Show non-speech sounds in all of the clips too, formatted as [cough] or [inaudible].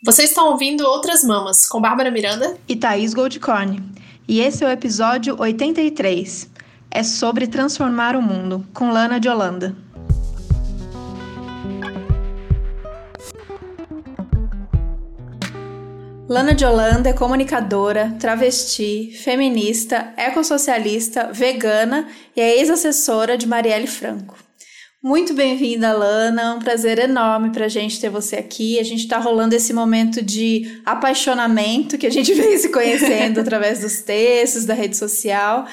Vocês estão ouvindo Outras Mamas, com Bárbara Miranda e Thaís Goldcorn. E esse é o episódio 83. É sobre transformar o mundo, com Lana de Holanda. Lana de Holanda é comunicadora, travesti, feminista, ecossocialista, vegana e é ex-assessora de Marielle Franco. Muito bem-vinda, Lana. É um prazer enorme para a gente ter você aqui. A gente está rolando esse momento de apaixonamento que a gente [laughs] vem se conhecendo através dos textos, da rede social.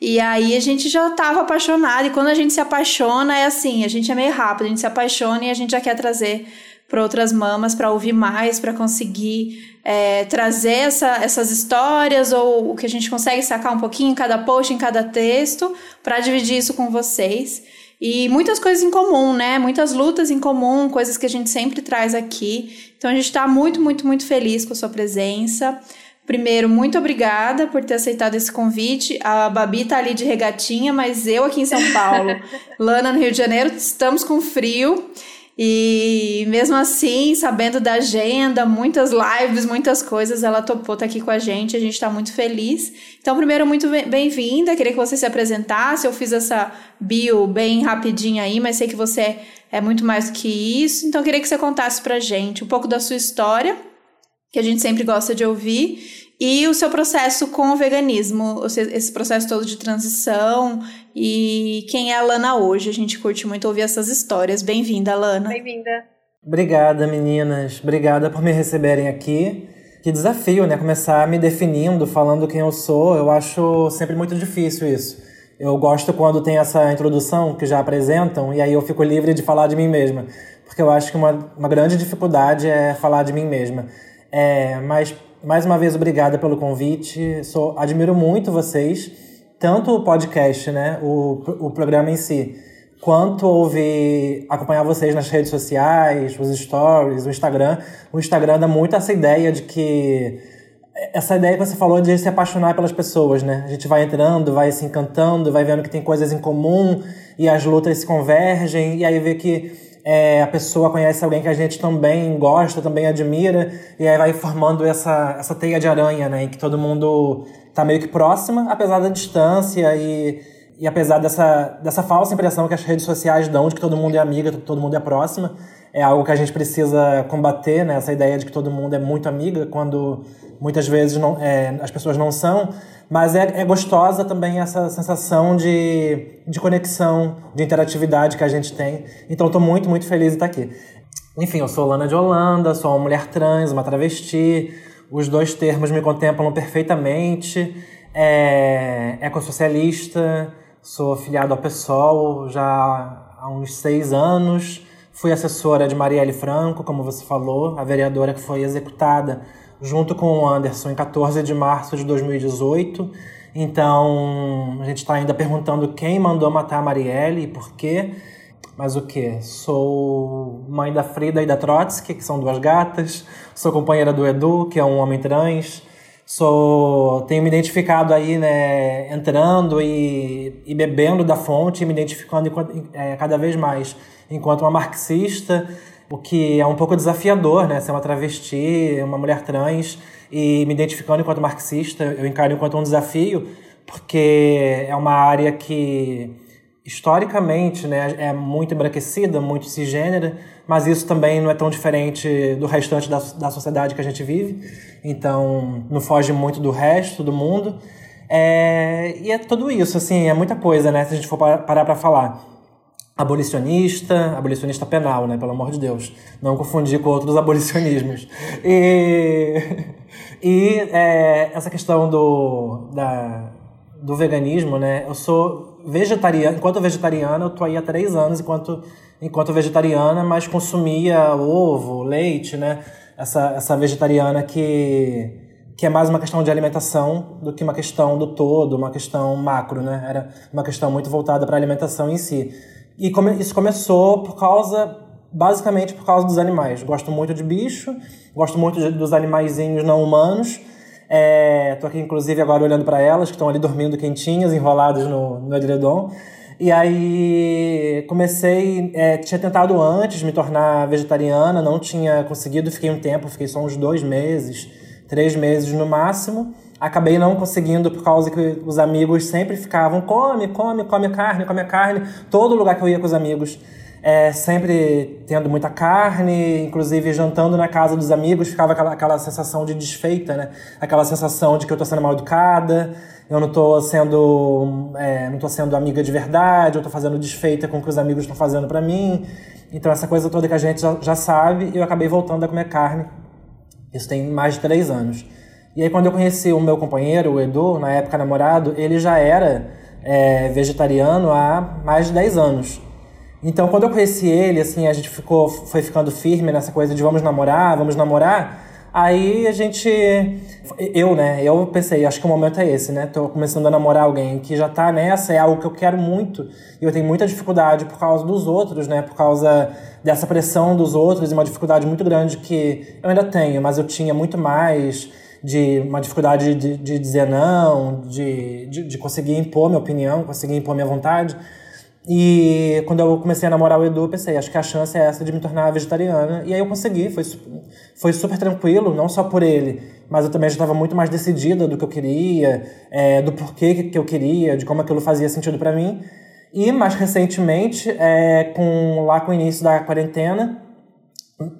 E aí a gente já estava apaixonada. E quando a gente se apaixona, é assim: a gente é meio rápido, a gente se apaixona e a gente já quer trazer para outras mamas, para ouvir mais, para conseguir é, trazer essa, essas histórias ou o que a gente consegue sacar um pouquinho em cada post, em cada texto, para dividir isso com vocês. E muitas coisas em comum, né? Muitas lutas em comum, coisas que a gente sempre traz aqui. Então a gente está muito, muito, muito feliz com a sua presença. Primeiro, muito obrigada por ter aceitado esse convite. A Babi tá ali de regatinha, mas eu aqui em São Paulo, [laughs] Lana no Rio de Janeiro, estamos com frio. E mesmo assim, sabendo da agenda, muitas lives, muitas coisas, ela topou estar tá aqui com a gente, a gente está muito feliz. Então, primeiro, muito bem-vinda, queria que você se apresentasse. Eu fiz essa bio bem rapidinho aí, mas sei que você é muito mais do que isso. Então, queria que você contasse pra gente um pouco da sua história, que a gente sempre gosta de ouvir, e o seu processo com o veganismo, esse processo todo de transição e quem é a Lana hoje. A gente curte muito ouvir essas histórias. Bem-vinda, Lana. Bem-vinda. Obrigada, meninas. Obrigada por me receberem aqui. Que desafio, né? Começar me definindo, falando quem eu sou. Eu acho sempre muito difícil isso. Eu gosto quando tem essa introdução que já apresentam e aí eu fico livre de falar de mim mesma. Porque eu acho que uma, uma grande dificuldade é falar de mim mesma. É, mas mais uma vez, obrigada pelo convite. Sou, admiro muito vocês, tanto o podcast, né, o, o programa em si, quanto ouvir, acompanhar vocês nas redes sociais, os stories, o Instagram. O Instagram dá muito essa ideia de que essa ideia que você falou de se apaixonar pelas pessoas, né? A gente vai entrando, vai se encantando, vai vendo que tem coisas em comum e as lutas se convergem e aí vê que é, a pessoa conhece alguém que a gente também gosta, também admira, e aí vai formando essa, essa teia de aranha, né? Em que todo mundo tá meio que próxima, apesar da distância e, e apesar dessa, dessa falsa impressão que as redes sociais dão de que todo mundo é amiga, todo mundo é próxima. É algo que a gente precisa combater, né? Essa ideia de que todo mundo é muito amiga, quando muitas vezes não, é, as pessoas não são. Mas é, é gostosa também essa sensação de, de conexão, de interatividade que a gente tem. Então estou muito, muito feliz de estar aqui. Enfim, eu sou Lana de Holanda, sou uma mulher trans, uma travesti. Os dois termos me contemplam perfeitamente. É, ecossocialista, sou filiado ao PSOL já há uns seis anos. Fui assessora de Marielle Franco, como você falou, a vereadora que foi executada junto com o Anderson em 14 de março de 2018. Então, a gente está ainda perguntando quem mandou matar a Marielle e por quê. Mas o que? Sou mãe da Frida e da Trotsky, que são duas gatas. Sou companheira do Edu, que é um homem trans. Sou, tenho me identificado aí, né, entrando e, e bebendo da fonte, me identificando é, cada vez mais enquanto uma marxista, o que é um pouco desafiador, né? Ser uma travesti, uma mulher trans e me identificando enquanto marxista, eu encaro enquanto um desafio, porque é uma área que historicamente né, é muito embranquecida, muito cisgênera, mas isso também não é tão diferente do restante da, da sociedade que a gente vive, então não foge muito do resto do mundo. É, e é tudo isso, assim, é muita coisa, né, se a gente for parar para falar abolicionista, abolicionista penal, né, pelo amor de Deus, não confundir com outros [laughs] abolicionismos. E, e é, essa questão do, da, do veganismo, né, eu sou vegetariana, enquanto vegetariana, eu tô aí há três anos enquanto, enquanto vegetariana, mas consumia ovo, leite, né, essa, essa vegetariana que que é mais uma questão de alimentação do que uma questão do todo, uma questão macro, né? Era uma questão muito voltada para a alimentação em si. E come, isso começou por causa, basicamente por causa dos animais. Gosto muito de bicho, gosto muito de, dos animaizinhos não humanos. É, tô aqui, inclusive, agora olhando para elas, que estão ali dormindo quentinhas, enroladas no, no edredom. E aí comecei, é, tinha tentado antes me tornar vegetariana, não tinha conseguido, fiquei um tempo, fiquei só uns dois meses, três meses no máximo. Acabei não conseguindo por causa que os amigos sempre ficavam come, come, come carne, come carne. Todo lugar que eu ia com os amigos, é, sempre tendo muita carne, inclusive jantando na casa dos amigos, ficava aquela, aquela sensação de desfeita, né? Aquela sensação de que eu tô sendo mal educada, eu não tô sendo, é, não tô sendo amiga de verdade, eu tô fazendo desfeita com o que os amigos estão fazendo para mim. Então essa coisa toda que a gente já, já sabe, eu acabei voltando a comer carne. Isso tem mais de três anos. E aí quando eu conheci o meu companheiro, o Edu, na época namorado, ele já era é, vegetariano há mais de 10 anos. Então quando eu conheci ele, assim, a gente ficou, foi ficando firme nessa coisa de vamos namorar, vamos namorar. Aí a gente. Eu, né? Eu pensei, acho que o momento é esse, né? Tô começando a namorar alguém que já tá nessa, é algo que eu quero muito. E eu tenho muita dificuldade por causa dos outros, né? Por causa dessa pressão dos outros e uma dificuldade muito grande que eu ainda tenho, mas eu tinha muito mais de uma dificuldade de, de dizer não, de, de, de, conseguir impor minha opinião, conseguir impor minha vontade. E quando eu comecei a namorar o Edu, eu pensei, acho que a chance é essa de me tornar vegetariana. E aí eu consegui, foi, foi super tranquilo, não só por ele, mas eu também já estava muito mais decidida do que eu queria, é, do porquê que eu queria, de como aquilo fazia sentido para mim. E mais recentemente, é, com, lá com o início da quarentena,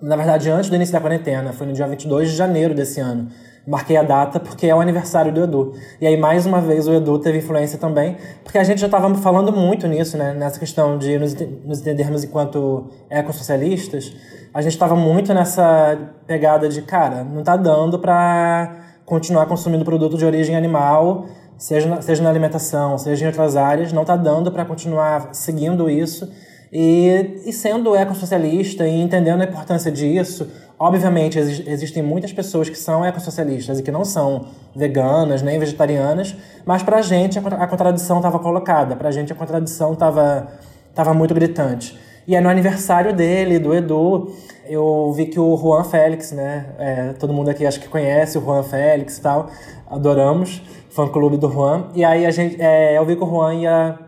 na verdade antes do início da quarentena, foi no dia 22 de janeiro desse ano, marquei a data porque é o aniversário do Edu. E aí, mais uma vez, o Edu teve influência também, porque a gente já estava falando muito nisso, né? Nessa questão de nos, nos entendermos enquanto ecossocialistas. A gente estava muito nessa pegada de, cara, não tá dando para continuar consumindo produto de origem animal, seja na, seja na alimentação, seja em outras áreas, não tá dando para continuar seguindo isso. E, e sendo ecossocialista e entendendo a importância disso, Obviamente, ex existem muitas pessoas que são ecossocialistas e que não são veganas nem vegetarianas, mas para a gente a contradição estava colocada, para a gente a contradição estava tava muito gritante. E aí no aniversário dele, do Edu, eu vi que o Juan Félix, né? É, todo mundo aqui acho que conhece o Juan Félix e tal, adoramos, fã clube do Juan. E aí a gente, é, eu vi que o Juan ia,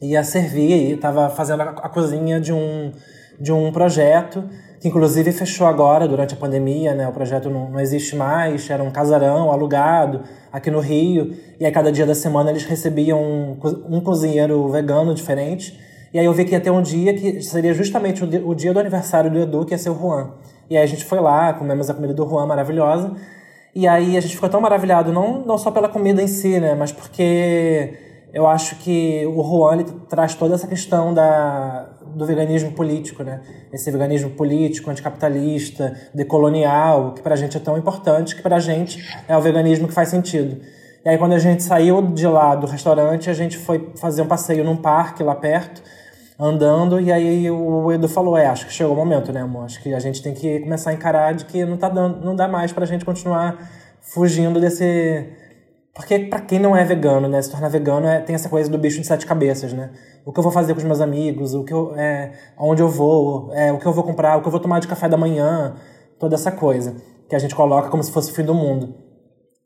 ia servir, estava fazendo a, a cozinha de um, de um projeto que inclusive fechou agora durante a pandemia, né? O projeto não, não existe mais, era um casarão alugado aqui no Rio, e aí cada dia da semana eles recebiam um, um cozinheiro vegano diferente. E aí eu vi que ia ter um dia que seria justamente o dia, do aniversário do Edu, que ia ser o Juan. E aí a gente foi lá, comemos a comida do Juan maravilhosa. E aí a gente ficou tão maravilhado, não, não só pela comida em si, né? Mas porque eu acho que o Juan traz toda essa questão da, do veganismo político, né? Esse veganismo político, anticapitalista, decolonial, que pra gente é tão importante, que pra gente é o veganismo que faz sentido. E aí quando a gente saiu de lá do restaurante, a gente foi fazer um passeio num parque lá perto, andando, e aí o Edu falou, é, acho que chegou o momento, né, amor? Acho que a gente tem que começar a encarar de que não tá dando, não dá mais pra gente continuar fugindo desse porque para quem não é vegano, né, se tornar vegano é, tem essa coisa do bicho de sete cabeças, né? O que eu vou fazer com os meus amigos, o que eu, é, onde eu vou, é, o que eu vou comprar, o que eu vou tomar de café da manhã, toda essa coisa que a gente coloca como se fosse o fim do mundo.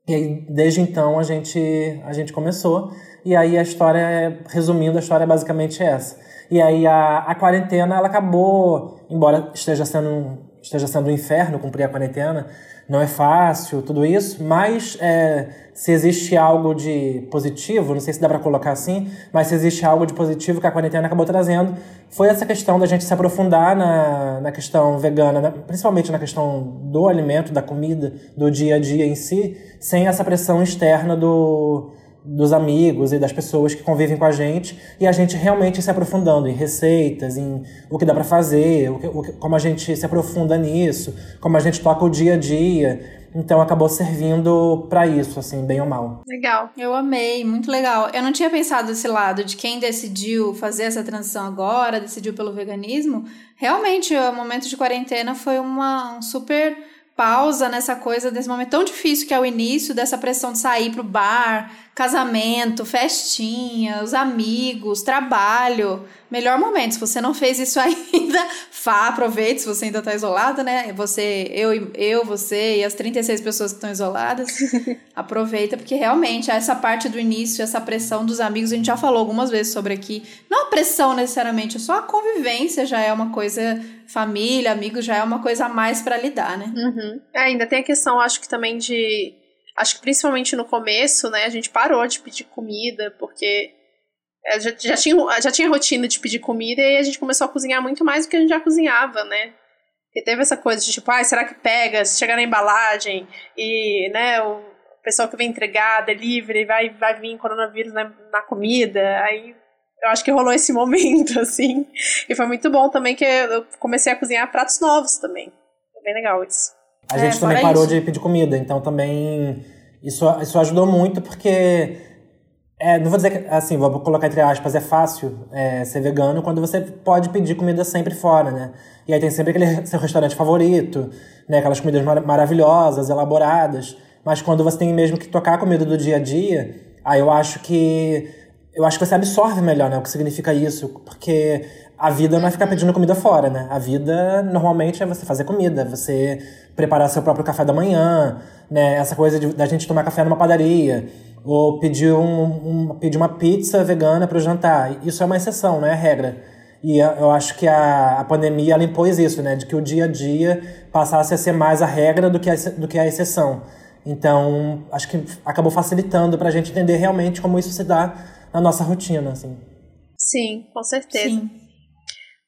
E aí, desde então a gente a gente começou e aí a história, resumindo, a história é basicamente essa. E aí a, a quarentena ela acabou, embora esteja sendo esteja sendo um inferno cumprir a quarentena, não é fácil, tudo isso, mas é, se existe algo de positivo, não sei se dá para colocar assim, mas se existe algo de positivo que a quarentena acabou trazendo, foi essa questão da gente se aprofundar na, na questão vegana, né? principalmente na questão do alimento, da comida, do dia a dia em si, sem essa pressão externa do, dos amigos e das pessoas que convivem com a gente e a gente realmente se aprofundando em receitas, em o que dá para fazer, o que, o, como a gente se aprofunda nisso, como a gente toca o dia a dia. Então acabou servindo para isso, assim, bem ou mal. Legal. Eu amei, muito legal. Eu não tinha pensado desse lado de quem decidiu fazer essa transição agora, decidiu pelo veganismo. Realmente, o momento de quarentena foi uma um super pausa nessa coisa, desse momento tão difícil que é o início, dessa pressão de sair pro bar, casamento, festinha, os amigos, trabalho. melhor momento. Se você não fez isso [laughs] ainda, vá, aproveite, se você ainda está isolado, né? Você, eu, eu, você e as 36 pessoas que estão isoladas, [laughs] aproveita, porque realmente essa parte do início, essa pressão dos amigos, a gente já falou algumas vezes sobre aqui. Não a pressão necessariamente, só a convivência já é uma coisa, família, amigos já é uma coisa a mais para lidar, né? Uhum. É, ainda tem a questão, acho que também de. Acho que principalmente no começo, né, a gente parou de pedir comida, porque é, já, já, tinha, já tinha rotina de pedir comida e a gente começou a cozinhar muito mais do que a gente já cozinhava, né? E teve essa coisa de tipo, ah, será que pega? Se chegar na embalagem e, né, o pessoal que vem entregar, delivery, vai, vai vir coronavírus na, na comida. Aí eu acho que rolou esse [laughs] momento, assim. E foi muito bom também que eu comecei a cozinhar pratos novos também. Foi bem legal isso. A gente é, também parou isso. de pedir comida, então também isso, isso ajudou muito porque é, não vou dizer que, assim, vou colocar entre aspas, é fácil é, ser vegano quando você pode pedir comida sempre fora, né? E aí tem sempre aquele seu restaurante favorito, né? Aquelas comidas mar maravilhosas, elaboradas. Mas quando você tem mesmo que tocar a comida do dia a dia, aí eu acho que eu acho que você absorve melhor, né? O que significa isso, porque a vida não é ficar pedindo comida fora, né? A vida normalmente é você fazer comida, você preparar seu próprio café da manhã, né? Essa coisa de, da gente tomar café numa padaria ou pedir, um, um, pedir uma pizza vegana para o jantar. Isso é uma exceção, não é a regra. E eu acho que a, a pandemia ela impôs isso, né? De que o dia a dia passasse a ser mais a regra do que a, do que a exceção. Então, acho que acabou facilitando para a gente entender realmente como isso se dá na nossa rotina, assim. Sim, com certeza. Sim.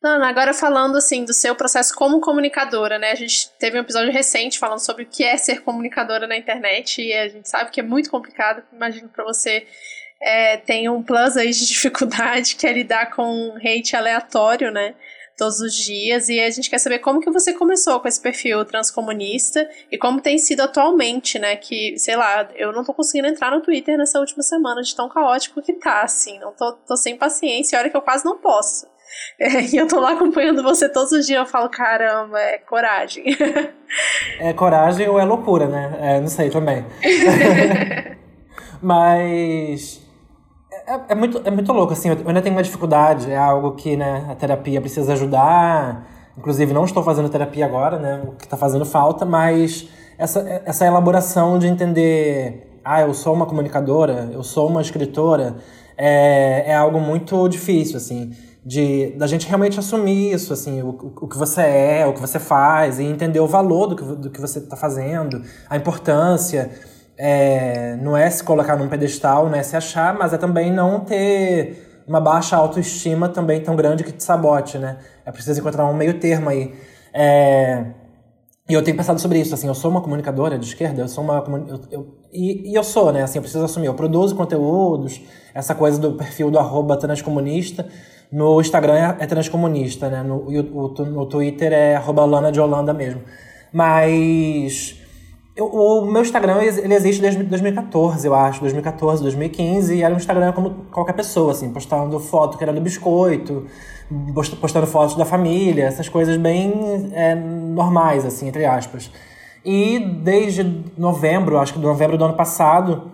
Ana, agora falando assim do seu processo como comunicadora, né? A gente teve um episódio recente falando sobre o que é ser comunicadora na internet e a gente sabe que é muito complicado. Imagino para você é, tem um plus aí de [laughs] dificuldade que é lidar com hate aleatório, né? Todos os dias e a gente quer saber como que você começou com esse perfil transcomunista e como tem sido atualmente, né? Que, sei lá, eu não tô conseguindo entrar no Twitter nessa última semana de tão caótico que tá, assim. Não tô, tô sem paciência, olha que eu quase não posso. É, e eu tô lá acompanhando você todos os dias, eu falo, caramba, é coragem. É coragem ou é loucura, né? É, não sei também. [laughs] Mas é, é, muito, é muito louco, assim, eu ainda tenho uma dificuldade, é algo que né, a terapia precisa ajudar. Inclusive, não estou fazendo terapia agora, né? O que está fazendo falta, mas essa, essa elaboração de entender, ah, eu sou uma comunicadora, eu sou uma escritora, é, é algo muito difícil, assim de da gente realmente assumir isso, assim, o, o que você é, o que você faz, e entender o valor do que, do que você está fazendo, a importância. É, não é se colocar num pedestal, não é se achar, mas é também não ter uma baixa autoestima também tão grande que te sabote, né? É preciso encontrar um meio termo aí. É, e eu tenho pensado sobre isso, assim, eu sou uma comunicadora de esquerda, eu sou uma... Eu, eu, e, e eu sou, né, assim, eu preciso assumir, eu produzo conteúdos, essa coisa do perfil do arroba transcomunista, no Instagram é, é transcomunista, né? No, o, no Twitter é arroba Lana de Holanda mesmo. Mas eu, o meu Instagram ele existe desde 2014, eu acho, 2014, 2015, e era um Instagram como qualquer pessoa, assim, postando foto que era do biscoito, postando fotos da família, essas coisas bem é, normais, assim, entre aspas. E desde novembro, acho que de novembro do ano passado,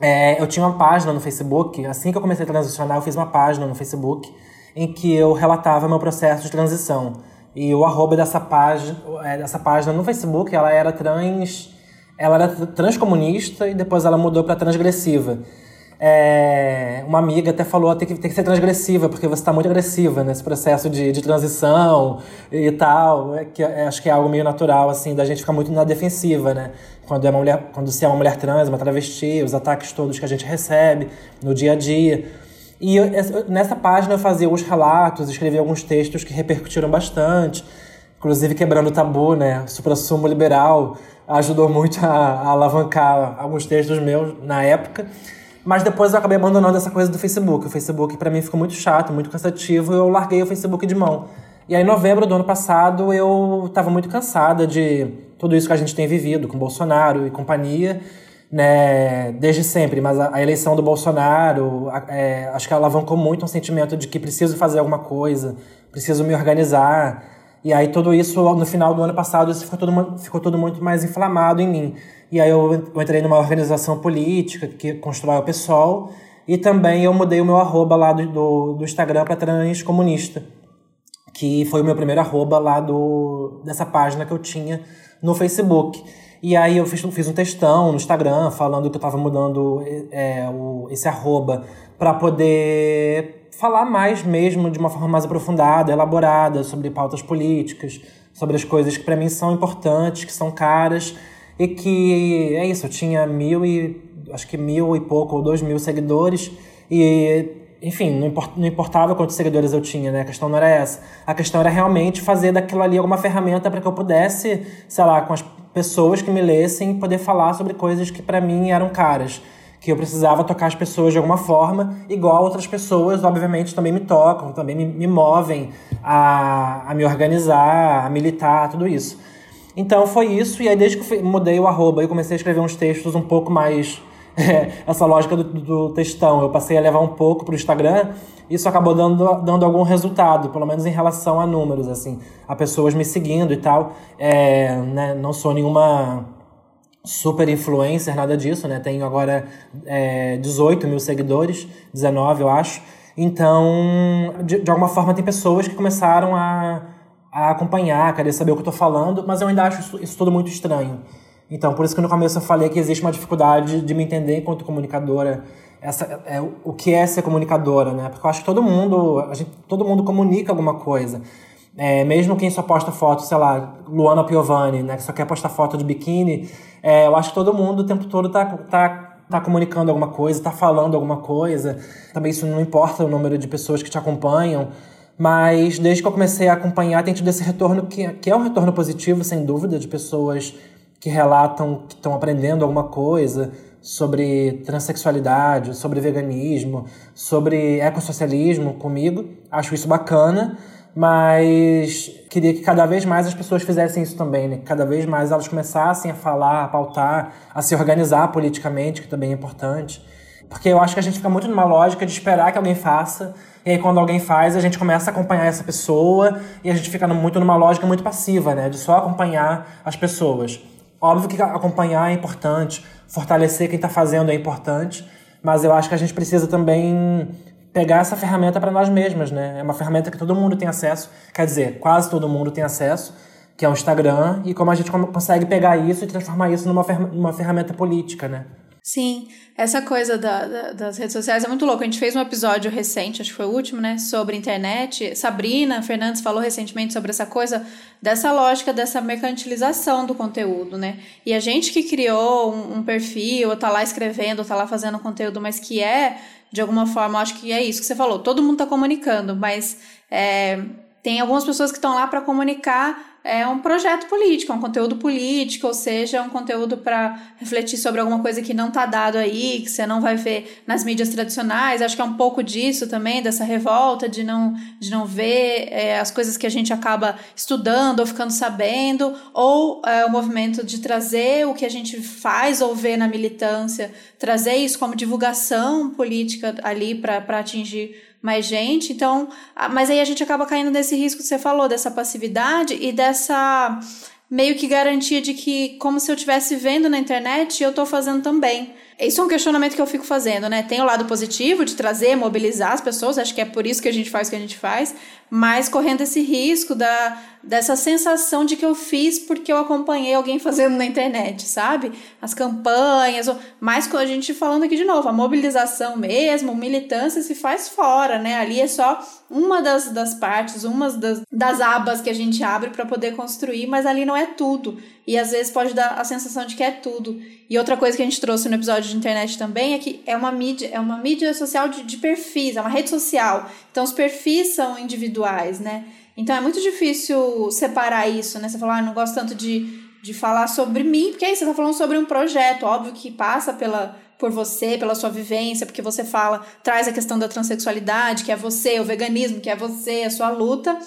é, eu tinha uma página no Facebook, assim que eu comecei a transicionar, eu fiz uma página no Facebook em que eu relatava meu processo de transição. E o arroba dessa página, é, dessa página no Facebook, ela era trans, ela era transcomunista e depois ela mudou para transgressiva. É, uma amiga até falou tem que, tem que ser transgressiva, porque você está muito agressiva nesse processo de, de transição e tal. É, que, é, acho que é algo meio natural, assim, da gente ficar muito na defensiva, né? Quando, é uma mulher, quando se é uma mulher trans, uma travesti, os ataques todos que a gente recebe no dia a dia. E eu, nessa página eu fazia alguns relatos, escrevia alguns textos que repercutiram bastante, inclusive quebrando o tabu, né? Supra-sumo liberal ajudou muito a, a alavancar alguns textos meus na época. Mas depois eu acabei abandonando essa coisa do Facebook. O Facebook para mim ficou muito chato, muito cansativo, eu larguei o Facebook de mão. E aí, em novembro do ano passado, eu estava muito cansada de tudo isso que a gente tem vivido com Bolsonaro e companhia, né, desde sempre. Mas a, a eleição do Bolsonaro, a, é, acho que alavancou muito um sentimento de que preciso fazer alguma coisa, preciso me organizar. E aí, tudo isso, no final do ano passado, isso ficou tudo, ficou tudo muito mais inflamado em mim. E aí eu, entrei numa organização política que constrói o PSOL. E também eu mudei o meu arroba lá do, do, do Instagram para trans comunista, que foi o meu primeiro arroba lá do, dessa página que eu tinha no Facebook. E aí eu fiz, fiz um textão no Instagram falando que eu estava mudando é, o, esse arroba para poder falar mais mesmo de uma forma mais aprofundada, elaborada sobre pautas políticas, sobre as coisas que para mim são importantes, que são caras e que é isso. Eu tinha mil e acho que mil e pouco ou dois mil seguidores e enfim, não, import, não importava quantos seguidores eu tinha, né? A questão não era essa. A questão era realmente fazer daquilo ali alguma ferramenta para que eu pudesse, sei lá, com as pessoas que me lessem, poder falar sobre coisas que para mim eram caras que eu precisava tocar as pessoas de alguma forma, igual outras pessoas, obviamente, também me tocam, também me, me movem a, a me organizar, a militar, tudo isso. Então foi isso, e aí desde que eu mudei o arroba, eu comecei a escrever uns textos um pouco mais. [laughs] É, essa lógica do, do, textão, eu passei a levar um pouco para o Instagram, isso acabou dando, dando algum resultado, pelo menos em relação a números, assim, a pessoas me seguindo e tal. É, né, não sou nenhuma super influencer, nada disso, né? Tenho agora é, 18 mil seguidores, 19 eu acho. Então, de, de alguma forma, tem pessoas que começaram a, a acompanhar, a querer saber o que eu tô falando, mas eu ainda acho isso, isso tudo muito estranho. Então, por isso que no começo eu falei que existe uma dificuldade de me entender enquanto comunicadora, essa, é, o que é ser comunicadora, né? Porque eu acho que todo mundo, a gente, todo mundo comunica alguma coisa. É, mesmo quem só posta foto, sei lá, Luana Piovani, né, que só quer postar foto de biquíni, é, eu acho que todo mundo o tempo todo tá, tá, tá comunicando alguma coisa, tá falando alguma coisa. Também isso não importa o número de pessoas que te acompanham. Mas desde que eu comecei a acompanhar, tem tido esse retorno que, que é um retorno positivo, sem dúvida, de pessoas que relatam que estão aprendendo alguma coisa sobre transexualidade, sobre veganismo, sobre ecossocialismo comigo. Acho isso bacana mas queria que cada vez mais as pessoas fizessem isso também, né? Que cada vez mais elas começassem a falar, a pautar, a se organizar politicamente, que também é importante. Porque eu acho que a gente fica muito numa lógica de esperar que alguém faça, e aí quando alguém faz, a gente começa a acompanhar essa pessoa, e a gente fica muito numa lógica muito passiva, né? De só acompanhar as pessoas. Óbvio que acompanhar é importante, fortalecer quem está fazendo é importante, mas eu acho que a gente precisa também pegar essa ferramenta para nós mesmas, né? É uma ferramenta que todo mundo tem acesso, quer dizer, quase todo mundo tem acesso, que é o Instagram, e como a gente consegue pegar isso e transformar isso numa, fer numa ferramenta política, né? Sim, essa coisa da, da, das redes sociais é muito louco. A gente fez um episódio recente, acho que foi o último, né? Sobre internet. Sabrina Fernandes falou recentemente sobre essa coisa dessa lógica dessa mercantilização do conteúdo, né? E a gente que criou um, um perfil, ou tá lá escrevendo, ou tá lá fazendo conteúdo, mas que é de alguma forma, acho que é isso que você falou. Todo mundo está comunicando, mas é, tem algumas pessoas que estão lá para comunicar é um projeto político, é um conteúdo político, ou seja, um conteúdo para refletir sobre alguma coisa que não está dado aí, que você não vai ver nas mídias tradicionais. Acho que é um pouco disso também, dessa revolta de não, de não ver é, as coisas que a gente acaba estudando ou ficando sabendo, ou é, o movimento de trazer o que a gente faz ou vê na militância, trazer isso como divulgação política ali para atingir mais gente. Então, mas aí a gente acaba caindo nesse risco que você falou, dessa passividade e dessa meio que garantia de que, como se eu estivesse vendo na internet, eu estou fazendo também. Isso é um questionamento que eu fico fazendo, né? Tem o lado positivo de trazer, mobilizar as pessoas, acho que é por isso que a gente faz o que a gente faz, mas correndo esse risco da, dessa sensação de que eu fiz porque eu acompanhei alguém fazendo na internet, sabe? As campanhas, mas a gente falando aqui de novo, a mobilização mesmo, militância se faz fora, né? Ali é só uma das, das partes, uma das, das abas que a gente abre para poder construir, mas ali não é tudo. E às vezes pode dar a sensação de que é tudo. E outra coisa que a gente trouxe no episódio de internet também é que é uma mídia, é uma mídia social de, de perfis, é uma rede social. Então os perfis são individuais, né? Então é muito difícil separar isso, né? Você falar, ah, não gosto tanto de, de falar sobre mim, porque aí você está falando sobre um projeto, óbvio que passa pela, por você, pela sua vivência, porque você fala, traz a questão da transexualidade, que é você, o veganismo, que é você, a sua luta,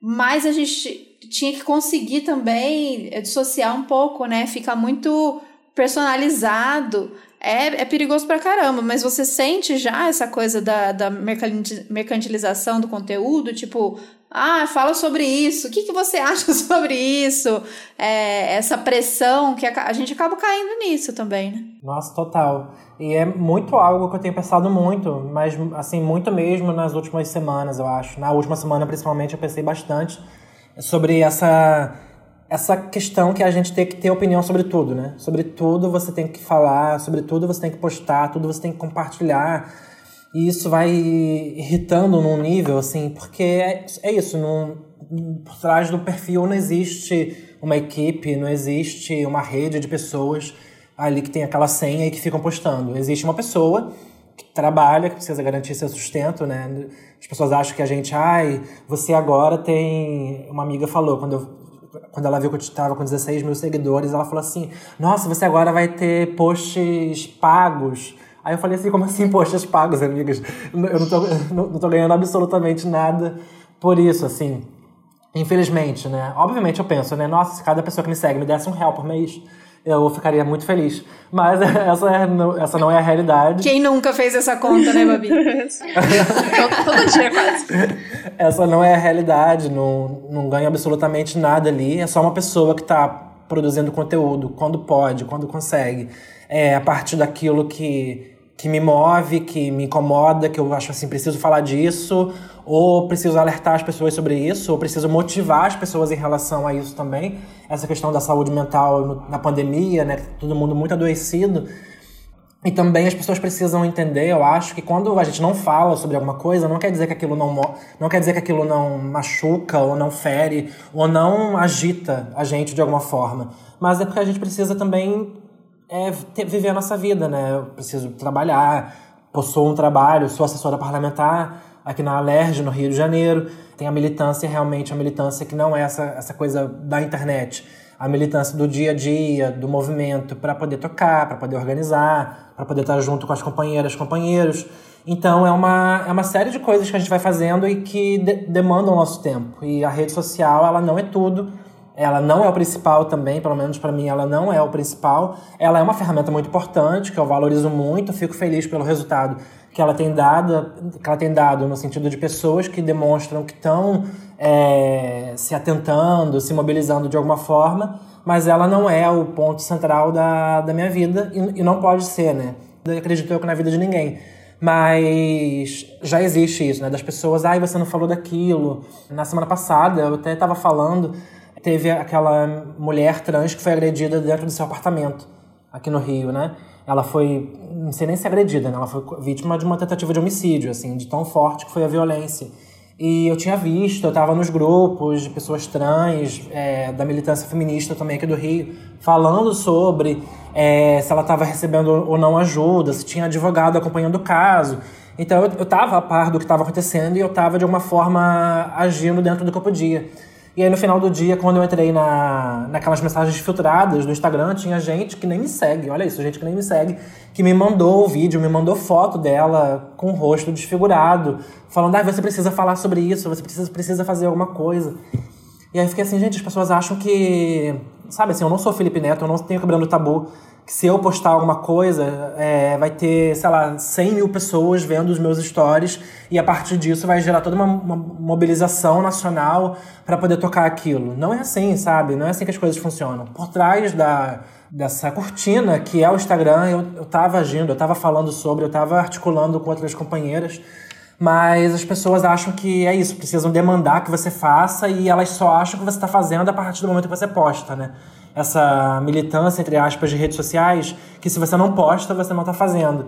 mas a gente tinha que conseguir também dissociar um pouco, né? Fica muito personalizado é, é perigoso pra caramba, mas você sente já essa coisa da, da mercantilização do conteúdo? Tipo, Ah, fala sobre isso. O que, que você [laughs] acha sobre isso? É, essa pressão que a, a, gente acaba caindo nisso também, né? Nossa, total. E é muito algo que eu tenho pensado muito, mas assim, muito mesmo nas últimas semanas, eu acho. Na última semana, principalmente, eu pensei bastante sobre essa essa questão que a gente tem que ter opinião sobre tudo, né? Sobre tudo você tem que falar, sobre tudo você tem que postar, tudo você tem que compartilhar. E isso vai irritando num nível, assim, porque é, é isso, num, por trás do perfil não existe uma equipe, não existe uma rede de pessoas ali que tem aquela senha e que ficam postando. Existe uma pessoa trabalha, que precisa garantir seu sustento, né? As pessoas acham que a gente, ai, você agora tem. Uma amiga falou, quando eu quando ela viu que eu estava com 16 mil seguidores, ela falou assim: Nossa, você agora vai ter posts pagos. Aí eu falei assim: Como assim posts pagos, amigas? Eu não tô, não tô ganhando absolutamente nada por isso, assim. Infelizmente, né? Obviamente eu penso, né? Nossa, se cada pessoa que me segue me desse um real por mês, eu ficaria muito feliz. Mas [laughs] essa, é, essa não é a realidade. Quem nunca fez essa conta, né, Babi? [laughs] todo, dia, quase. Essa não é a realidade, não, não ganha absolutamente nada ali. É só uma pessoa que está produzindo conteúdo quando pode, quando consegue. É a partir daquilo que que me move, que me incomoda, que eu acho assim, preciso falar disso, ou preciso alertar as pessoas sobre isso, ou preciso motivar as pessoas em relação a isso também. Essa questão da saúde mental na pandemia, né? Todo mundo muito adoecido. E também as pessoas precisam entender, eu acho, que quando a gente não fala sobre alguma coisa, não quer dizer que aquilo não, não quer dizer que aquilo não machuca, ou não fere, ou não agita a gente de alguma forma. Mas é porque a gente precisa também é ter, viver a nossa vida, né? Eu preciso trabalhar, possuo um trabalho, sou assessora parlamentar aqui na Alerj, no Rio de Janeiro. Tem a militância, realmente, a militância que não é essa, essa coisa da internet. A militância do dia a dia, do movimento, para poder tocar, para poder organizar, para poder estar junto com as companheiras, companheiros. Então, é uma, é uma série de coisas que a gente vai fazendo e que de, demandam o nosso tempo. E a rede social, ela não é tudo ela não é o principal também, pelo menos para mim ela não é o principal. Ela é uma ferramenta muito importante que eu valorizo muito, fico feliz pelo resultado que ela tem dado, que ela tem dado no sentido de pessoas que demonstram que estão é, se atentando, se mobilizando de alguma forma, mas ela não é o ponto central da, da minha vida e, e não pode ser, né? Eu acredito eu que na vida de ninguém. Mas já existe isso, né? Das pessoas, ai, você não falou daquilo. Na semana passada eu até estava falando teve aquela mulher trans que foi agredida dentro do seu apartamento, aqui no Rio, né? Ela foi, não sei nem se agredida, né? Ela foi vítima de uma tentativa de homicídio, assim, de tão forte que foi a violência. E eu tinha visto, eu estava nos grupos de pessoas trans, é, da militância feminista também aqui do Rio, falando sobre é, se ela estava recebendo ou não ajuda, se tinha advogado acompanhando o caso. Então eu estava a par do que estava acontecendo e eu estava de alguma forma agindo dentro do que eu podia. E aí no final do dia, quando eu entrei na, naquelas mensagens filtradas do Instagram, tinha gente que nem me segue, olha isso, gente que nem me segue, que me mandou o vídeo, me mandou foto dela com o rosto desfigurado, falando, ah, você precisa falar sobre isso, você precisa, precisa fazer alguma coisa. E aí fiquei assim, gente, as pessoas acham que. Sabe assim, eu não sou Felipe Neto, eu não tenho quebrando tabu que se eu postar alguma coisa, é, vai ter, sei lá, 100 mil pessoas vendo os meus stories e a partir disso vai gerar toda uma, uma mobilização nacional para poder tocar aquilo. Não é assim, sabe? Não é assim que as coisas funcionam. Por trás da, dessa cortina que é o Instagram, eu, eu tava agindo, eu tava falando sobre, eu tava articulando com outras companheiras, mas as pessoas acham que é isso, precisam demandar que você faça e elas só acham que você está fazendo a partir do momento que você posta, né? essa militância, entre aspas, de redes sociais, que se você não posta, você não está fazendo.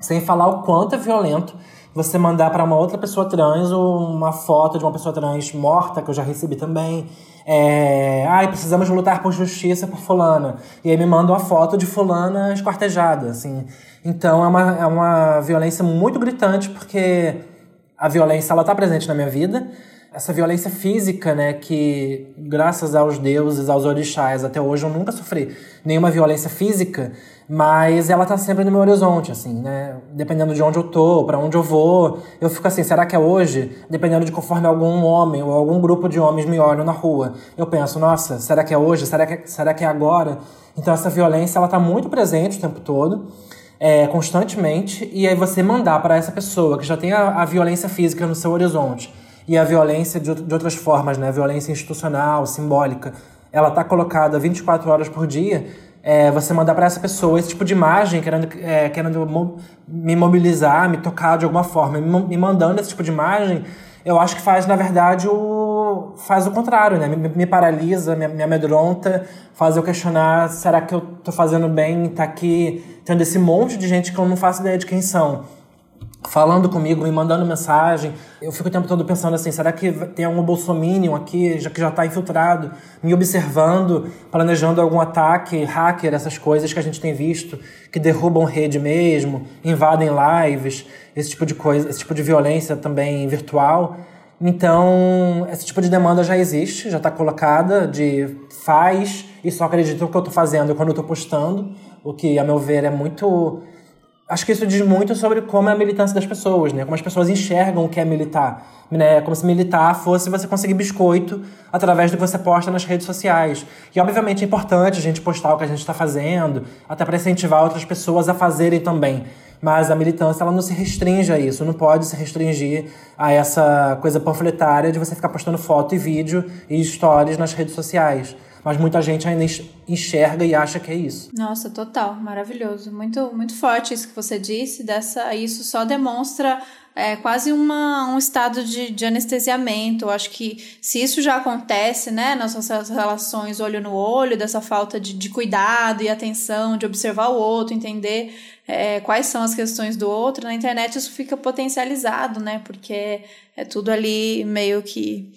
Sem falar o quanto é violento você mandar para uma outra pessoa trans uma foto de uma pessoa trans morta, que eu já recebi também. É, ai, precisamos lutar por justiça por fulana. E aí me manda uma foto de fulana esquartejada, assim. Então é uma, é uma violência muito gritante, porque a violência, ela tá presente na minha vida, essa violência física, né, que graças aos deuses, aos orixás, até hoje eu nunca sofri nenhuma violência física, mas ela tá sempre no meu horizonte, assim, né? Dependendo de onde eu tô, para onde eu vou, eu fico assim, será que é hoje? Dependendo de conforme algum homem ou algum grupo de homens me olham na rua, eu penso, nossa, será que é hoje? Será que, será que é agora? Então essa violência, ela tá muito presente o tempo todo. É, constantemente, e aí você mandar para essa pessoa que já tem a, a violência física no seu horizonte, e a violência de, de outras formas, né? A violência institucional, simbólica, ela está colocada 24 horas por dia, é, você mandar para essa pessoa esse tipo de imagem, querendo, é, querendo me mobilizar, me tocar de alguma forma, me, me, mandando esse tipo de imagem, eu acho que faz, na verdade, o faz o contrário, né? Me, me paralisa, me, me amedronta, faz eu questionar, será que eu tô fazendo bem, tá aqui tendo esse monte de gente que eu não faço ideia de quem são falando comigo, me mandando mensagem. Eu fico o tempo todo pensando assim, será que tem algum bolsominion aqui, já que já está infiltrado, me observando, planejando algum ataque, hacker, essas coisas que a gente tem visto, que derrubam rede mesmo, invadem lives, esse tipo de coisa, esse tipo de violência também virtual. Então, esse tipo de demanda já existe, já está colocada de faz e só acredita no que eu estou fazendo quando eu estou postando, o que, a meu ver, é muito acho que isso diz muito sobre como é a militância das pessoas, né? Como as pessoas enxergam o que é militar. Né? Como se militar fosse você conseguir biscoito através do que você posta nas redes sociais. E obviamente é importante a gente postar o que a gente está fazendo, até para incentivar outras pessoas a fazerem também. Mas a militância ela não se restringe a isso, não pode se restringir a essa coisa panfletária de você ficar postando foto e vídeo e stories nas redes sociais mas muita gente ainda enxerga e acha que é isso. Nossa, total, maravilhoso. Muito, muito forte isso que você disse. Dessa, isso só demonstra é, quase uma, um estado de, de anestesiamento. Eu acho que se isso já acontece, né, nas nossas relações olho no olho, dessa falta de, de cuidado e atenção, de observar o outro, entender é, quais são as questões do outro, na internet isso fica potencializado, né? Porque é tudo ali meio que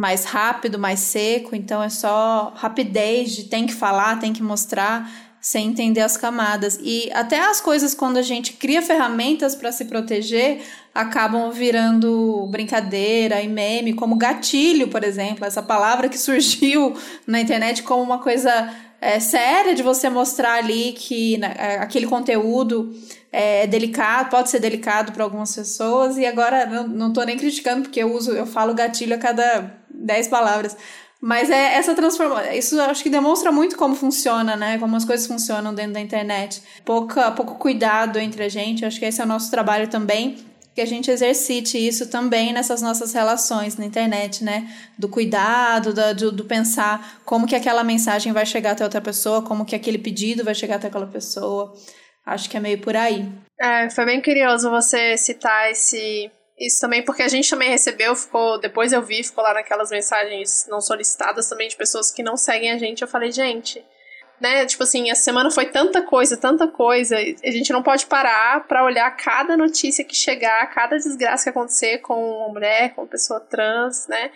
mais rápido, mais seco, então é só rapidez de tem que falar, tem que mostrar, sem entender as camadas. E até as coisas, quando a gente cria ferramentas para se proteger, acabam virando brincadeira e meme, como gatilho, por exemplo, essa palavra que surgiu na internet como uma coisa é, séria de você mostrar ali que né, é, aquele conteúdo é delicado, pode ser delicado para algumas pessoas, e agora não, não tô nem criticando, porque eu uso, eu falo gatilho a cada 10 palavras. Mas é essa transformação. Isso acho que demonstra muito como funciona, né? Como as coisas funcionam dentro da internet. Pouca, pouco cuidado entre a gente. Acho que esse é o nosso trabalho também. Que a gente exercite isso também nessas nossas relações na internet, né? Do cuidado, do, do, do pensar como que aquela mensagem vai chegar até outra pessoa, como que aquele pedido vai chegar até aquela pessoa. Acho que é meio por aí. É, foi bem curioso você citar esse isso também, porque a gente também recebeu, ficou, depois eu vi, ficou lá naquelas mensagens não solicitadas também de pessoas que não seguem a gente. Eu falei, gente, né, tipo assim, a semana foi tanta coisa, tanta coisa, a gente não pode parar para olhar cada notícia que chegar, cada desgraça que acontecer com uma mulher, com uma pessoa trans, né?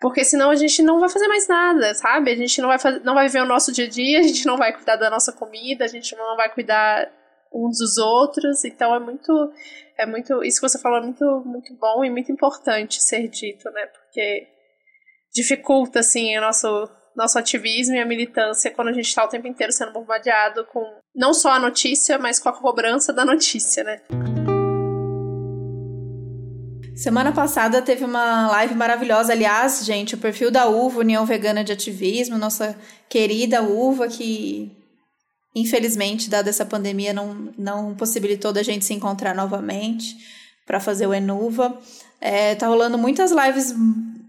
Porque senão a gente não vai fazer mais nada, sabe? A gente não vai, fazer, não vai viver o nosso dia a dia, a gente não vai cuidar da nossa comida, a gente não vai cuidar uns dos outros, então é muito é muito isso que você falou é muito muito bom e muito importante ser dito, né? Porque dificulta assim o nosso nosso ativismo e a militância quando a gente está o tempo inteiro sendo bombardeado com não só a notícia, mas com a cobrança da notícia, né? Semana passada teve uma live maravilhosa, aliás, gente, o perfil da Uva, União Vegana de Ativismo, nossa querida Uva que Infelizmente, dada essa pandemia, não, não possibilitou da gente se encontrar novamente para fazer o Enuva. É, tá rolando muitas lives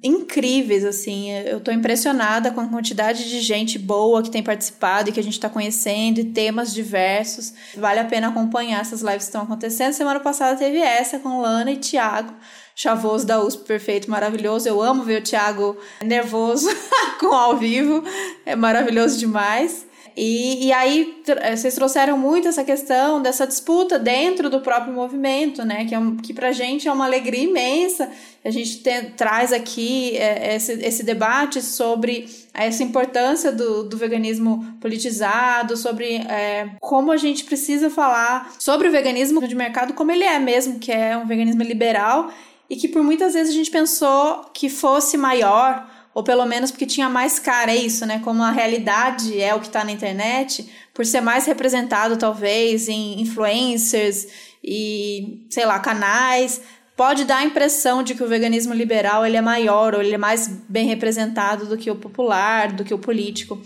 incríveis, assim. Eu tô impressionada com a quantidade de gente boa que tem participado e que a gente está conhecendo, e temas diversos. Vale a pena acompanhar essas lives que estão acontecendo. Semana passada teve essa com Lana e Thiago. Chavoso da USP, perfeito, maravilhoso. Eu amo ver o Thiago nervoso [laughs] com ao vivo. É maravilhoso demais. E, e aí eh, vocês trouxeram muito essa questão dessa disputa dentro do próprio movimento, né? Que, é um, que pra gente é uma alegria imensa. A gente traz aqui é, esse, esse debate sobre essa importância do, do veganismo politizado, sobre é, como a gente precisa falar sobre o veganismo de mercado como ele é mesmo, que é um veganismo liberal e que por muitas vezes a gente pensou que fosse maior ou pelo menos porque tinha mais cara, é isso, né? Como a realidade é o que está na internet, por ser mais representado, talvez, em influencers e, sei lá, canais, pode dar a impressão de que o veganismo liberal ele é maior, ou ele é mais bem representado do que o popular, do que o político.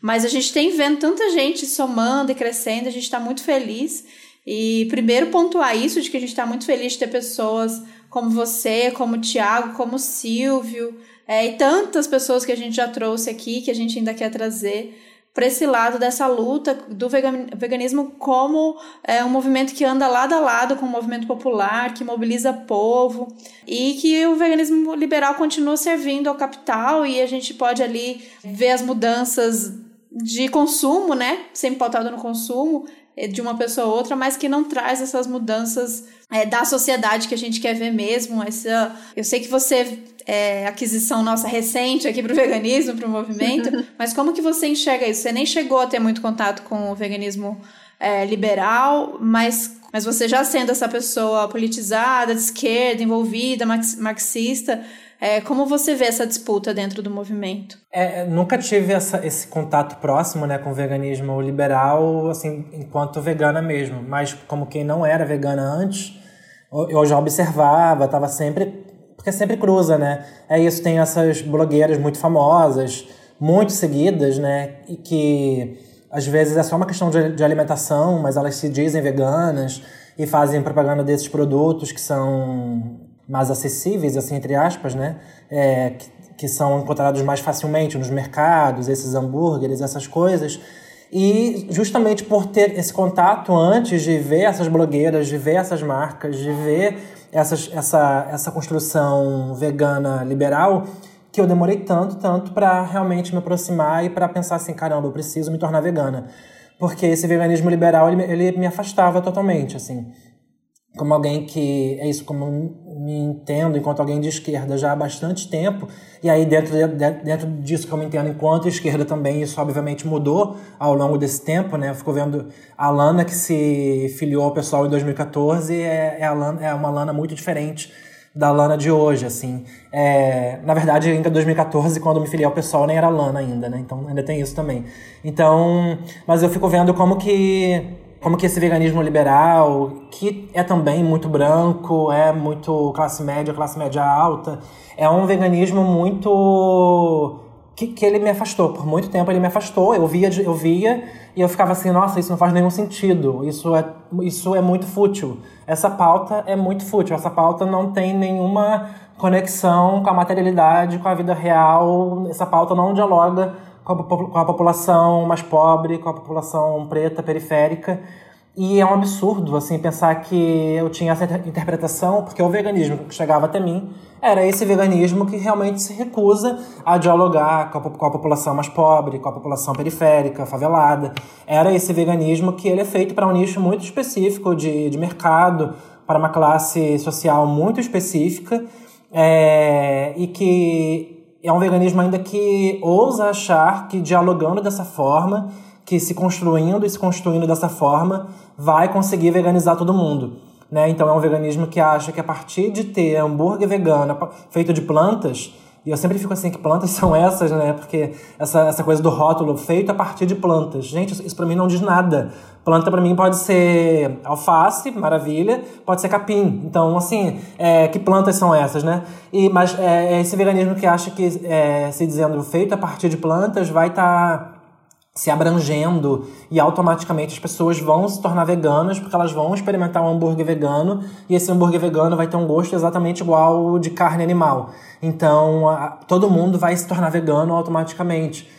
Mas a gente tem vendo tanta gente somando e crescendo, a gente está muito feliz. E primeiro pontuar isso, de que a gente está muito feliz de ter pessoas como você, como o Tiago, como o Silvio, é, e tantas pessoas que a gente já trouxe aqui, que a gente ainda quer trazer para esse lado dessa luta do veganismo como é, um movimento que anda lado a lado com o movimento popular, que mobiliza povo e que o veganismo liberal continua servindo ao capital e a gente pode ali ver as mudanças de consumo, né, sempre pautado no consumo de uma pessoa a outra, mas que não traz essas mudanças é, da sociedade que a gente quer ver mesmo. Essa, eu sei que você é, aquisição nossa recente aqui para o [laughs] veganismo, para o movimento, [laughs] mas como que você enxerga isso? Você nem chegou a ter muito contato com o veganismo é, liberal, mas, mas você já sendo essa pessoa politizada, de esquerda, envolvida, marxista, é, como você vê essa disputa dentro do movimento? É, nunca tive essa, esse contato próximo né, com o veganismo liberal, assim, enquanto vegana mesmo, mas como quem não era vegana antes, eu já observava, estava sempre porque sempre cruza, né? É isso, tem essas blogueiras muito famosas, muito seguidas, né? E que às vezes é só uma questão de, de alimentação, mas elas se dizem veganas e fazem propaganda desses produtos que são mais acessíveis, assim, entre aspas, né? É, que, que são encontrados mais facilmente nos mercados, esses hambúrgueres, essas coisas. E justamente por ter esse contato antes de ver essas blogueiras, de ver essas marcas, de ver essas, essa, essa construção vegana liberal que eu demorei tanto, tanto para realmente me aproximar e para pensar assim, caramba, eu preciso me tornar vegana. Porque esse veganismo liberal, ele, ele me afastava totalmente, assim como alguém que é isso como me entendo enquanto alguém de esquerda já há bastante tempo e aí dentro de, dentro disso que eu me entendo enquanto esquerda também isso obviamente mudou ao longo desse tempo né? Eu fico vendo a Lana que se filiou ao pessoal em 2014 é, é, Lana, é uma Lana muito diferente da Lana de hoje assim. É, na verdade ainda 2014 quando eu me filiei ao pessoal nem era Lana ainda né? Então ainda tem isso também. Então mas eu fico vendo como que como que esse veganismo liberal, que é também muito branco, é muito classe média, classe média alta, é um veganismo muito que, que ele me afastou. Por muito tempo ele me afastou. Eu via, eu via e eu ficava assim, nossa, isso não faz nenhum sentido. Isso é, isso é muito fútil. Essa pauta é muito fútil. Essa pauta não tem nenhuma conexão com a materialidade, com a vida real. Essa pauta não dialoga com a, com a população mais pobre, com a população preta, periférica. E é um absurdo, assim, pensar que eu tinha essa interpretação, porque o veganismo que chegava até mim era esse veganismo que realmente se recusa a dialogar com a, com a, população mais pobre, com a população periférica, favelada. Era esse veganismo que ele é feito para um nicho muito específico de, de mercado, para uma classe social muito específica, é, e que é um veganismo ainda que ousa achar que dialogando dessa forma, que se construindo e se construindo dessa forma, vai conseguir veganizar todo mundo. Né? Então é um veganismo que acha que a partir de ter hambúrguer vegano feito de plantas, e eu sempre fico assim, que plantas [laughs] são essas, né? Porque essa, essa coisa do rótulo feito a partir de plantas. Gente, isso, para mim não diz nada. Planta para mim pode ser alface, maravilha, pode ser capim. Então, assim, é, que plantas são essas, né? E, mas é, é esse veganismo que acha que, é, se dizendo feito a partir de plantas, vai estar. Tá se abrangendo e automaticamente as pessoas vão se tornar veganas porque elas vão experimentar um hambúrguer vegano e esse hambúrguer vegano vai ter um gosto exatamente igual ao de carne animal. Então, a, todo mundo vai se tornar vegano automaticamente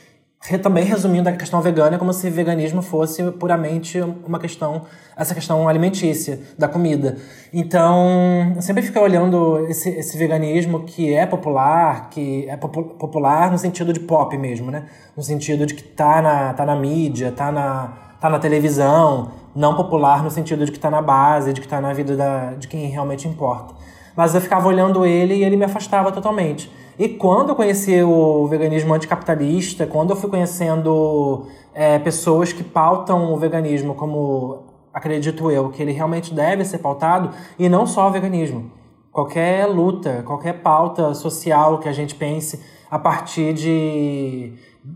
também resumindo a questão vegana, é como se veganismo fosse puramente uma questão, essa questão alimentícia, da comida. Então, eu sempre fico olhando esse, esse veganismo que é popular, que é popular no sentido de pop mesmo, né? No sentido de que tá na, tá na mídia, tá na, tá na televisão, não popular no sentido de que tá na base, de que tá na vida da, de quem realmente importa. Mas eu ficava olhando ele e ele me afastava totalmente. E quando eu conheci o veganismo anticapitalista, quando eu fui conhecendo é, pessoas que pautam o veganismo como acredito eu, que ele realmente deve ser pautado, e não só o veganismo. Qualquer luta, qualquer pauta social que a gente pense a partir de,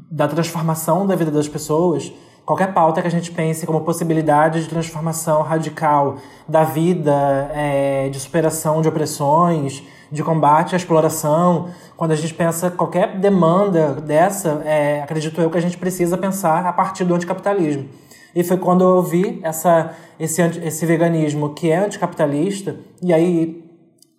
da transformação da vida das pessoas, qualquer pauta que a gente pense como possibilidade de transformação radical da vida, é, de superação de opressões, de combate à exploração, quando a gente pensa qualquer demanda dessa, é, acredito eu que a gente precisa pensar a partir do anticapitalismo. E foi quando eu vi essa, esse, esse veganismo que é anticapitalista, e aí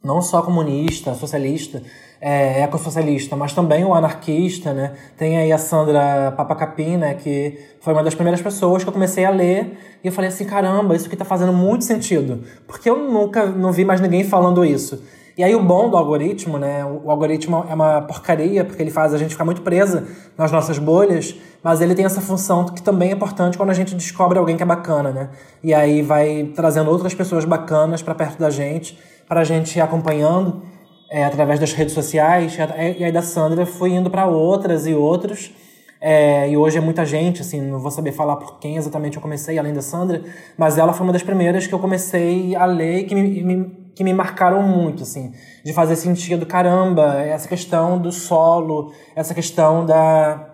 não só comunista, socialista, é, ecossocialista, mas também o anarquista, né? Tem aí a Sandra Papacapim, né? Que foi uma das primeiras pessoas que eu comecei a ler e eu falei assim, caramba, isso aqui tá fazendo muito sentido. Porque eu nunca, não vi mais ninguém falando isso. E aí o bom do algoritmo, né? O algoritmo é uma porcaria, porque ele faz a gente ficar muito presa nas nossas bolhas, mas ele tem essa função que também é importante quando a gente descobre alguém que é bacana, né? E aí vai trazendo outras pessoas bacanas para perto da gente, para a gente ir acompanhando é, através das redes sociais. E aí da Sandra fui indo para outras e outros. É, e hoje é muita gente, assim, não vou saber falar por quem exatamente eu comecei, além da Sandra, mas ela foi uma das primeiras que eu comecei a ler e que me, me que me marcaram muito, assim, de fazer sentido, caramba, essa questão do solo, essa questão da,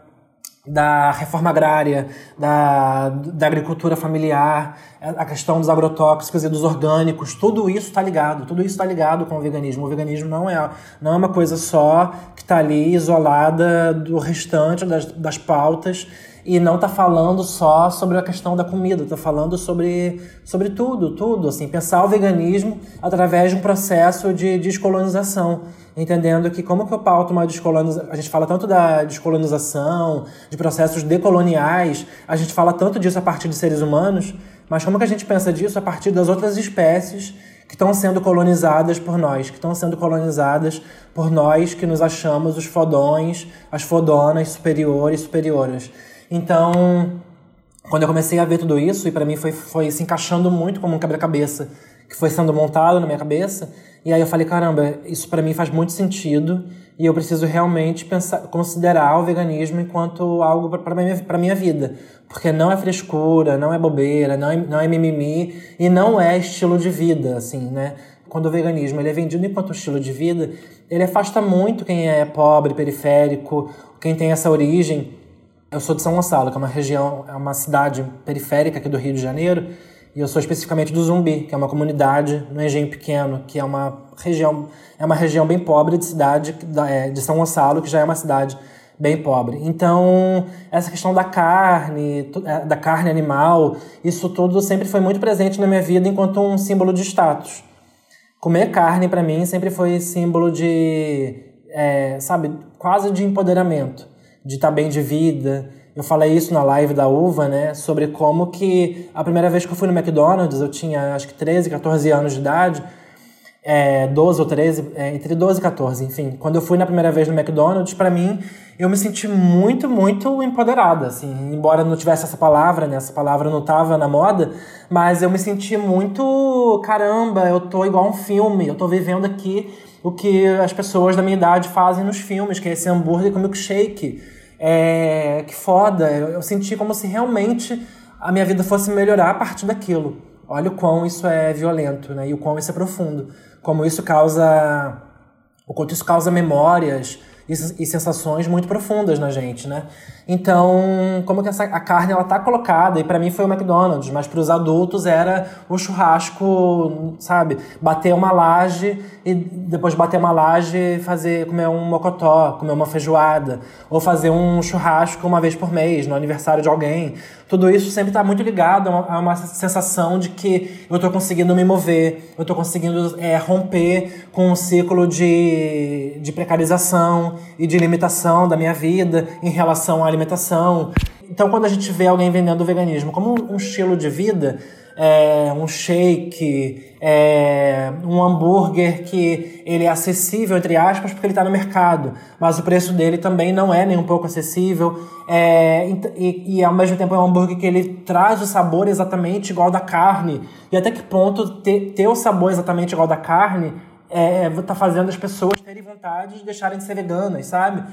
da reforma agrária, da, da agricultura familiar, a questão dos agrotóxicos e dos orgânicos, tudo isso está ligado, tudo isso está ligado com o veganismo. O veganismo não é, não é uma coisa só que está ali isolada do restante das, das pautas e não tá falando só sobre a questão da comida, tá falando sobre, sobre tudo, tudo, assim, pensar o veganismo através de um processo de descolonização, entendendo que como que eu pauto uma descolonização, a gente fala tanto da descolonização, de processos decoloniais, a gente fala tanto disso a partir de seres humanos, mas como que a gente pensa disso a partir das outras espécies que estão sendo colonizadas por nós, que estão sendo colonizadas por nós que nos achamos os fodões, as fodonas superiores, superioras. Então, quando eu comecei a ver tudo isso, e para mim foi, foi se encaixando muito como um quebra-cabeça que foi sendo montado na minha cabeça, e aí eu falei, caramba, isso para mim faz muito sentido e eu preciso realmente pensar, considerar o veganismo enquanto algo para minha, pra minha vida. Porque não é frescura, não é bobeira, não é, não é mimimi e não é estilo de vida, assim, né? Quando o veganismo ele é vendido enquanto estilo de vida, ele afasta muito quem é pobre, periférico, quem tem essa origem eu sou de São Gonçalo, que é uma região, é uma cidade periférica aqui do Rio de Janeiro, e eu sou especificamente do Zumbi, que é uma comunidade no Engenho Pequeno, que é uma região, é uma região bem pobre de cidade é, de São Gonçalo, que já é uma cidade bem pobre. Então, essa questão da carne, é, da carne animal, isso tudo sempre foi muito presente na minha vida enquanto um símbolo de status. Comer carne para mim sempre foi símbolo de, é, sabe, quase de empoderamento de estar tá bem de vida. Eu falei isso na live da Uva, né? Sobre como que a primeira vez que eu fui no McDonald's, eu tinha acho que 13, 14 anos de idade, é, 12 ou 13, é, entre 12 e 14, enfim. Quando eu fui na primeira vez no McDonald's, para mim, eu me senti muito, muito empoderada, assim. Embora não tivesse essa palavra, né? Essa palavra não tava na moda, mas eu me senti muito, caramba, eu tô igual um filme, eu tô vivendo aqui o que as pessoas da minha idade fazem nos filmes, que é esse hambúrguer com milkshake é, que foda. Eu, senti como se realmente a minha vida fosse melhorar a partir daquilo. Olha o quão isso é violento, né? E o quão isso é profundo. Como isso causa. O quanto isso causa memórias, e, sensações muito profundas na gente, né? Então, como que essa, a carne ela tá colocada, e para mim foi o McDonald's, mas para os adultos era o churrasco, sabe? Bater uma laje e depois bater uma laje e fazer, comer um mocotó, comer uma feijoada, ou fazer um churrasco uma vez por mês, no aniversário de alguém. Tudo isso sempre está muito ligado a uma, a uma, sensação de que eu estou conseguindo me mover, eu estou conseguindo é, romper com um ciclo de, de precarização, e de limitação da minha vida em relação à alimentação. Então, quando a gente vê alguém vendendo o veganismo como um estilo de vida, é, um shake, é, um hambúrguer que ele é acessível, entre aspas, porque ele está no mercado, mas o preço dele também não é nem um pouco acessível, é, e, e, ao mesmo tempo é um hambúrguer que ele traz o sabor exatamente igual da carne, e até que ponto ter, ter o sabor exatamente igual da carne é, tá fazendo as pessoas terem vontade de deixarem de ser veganas, sabe?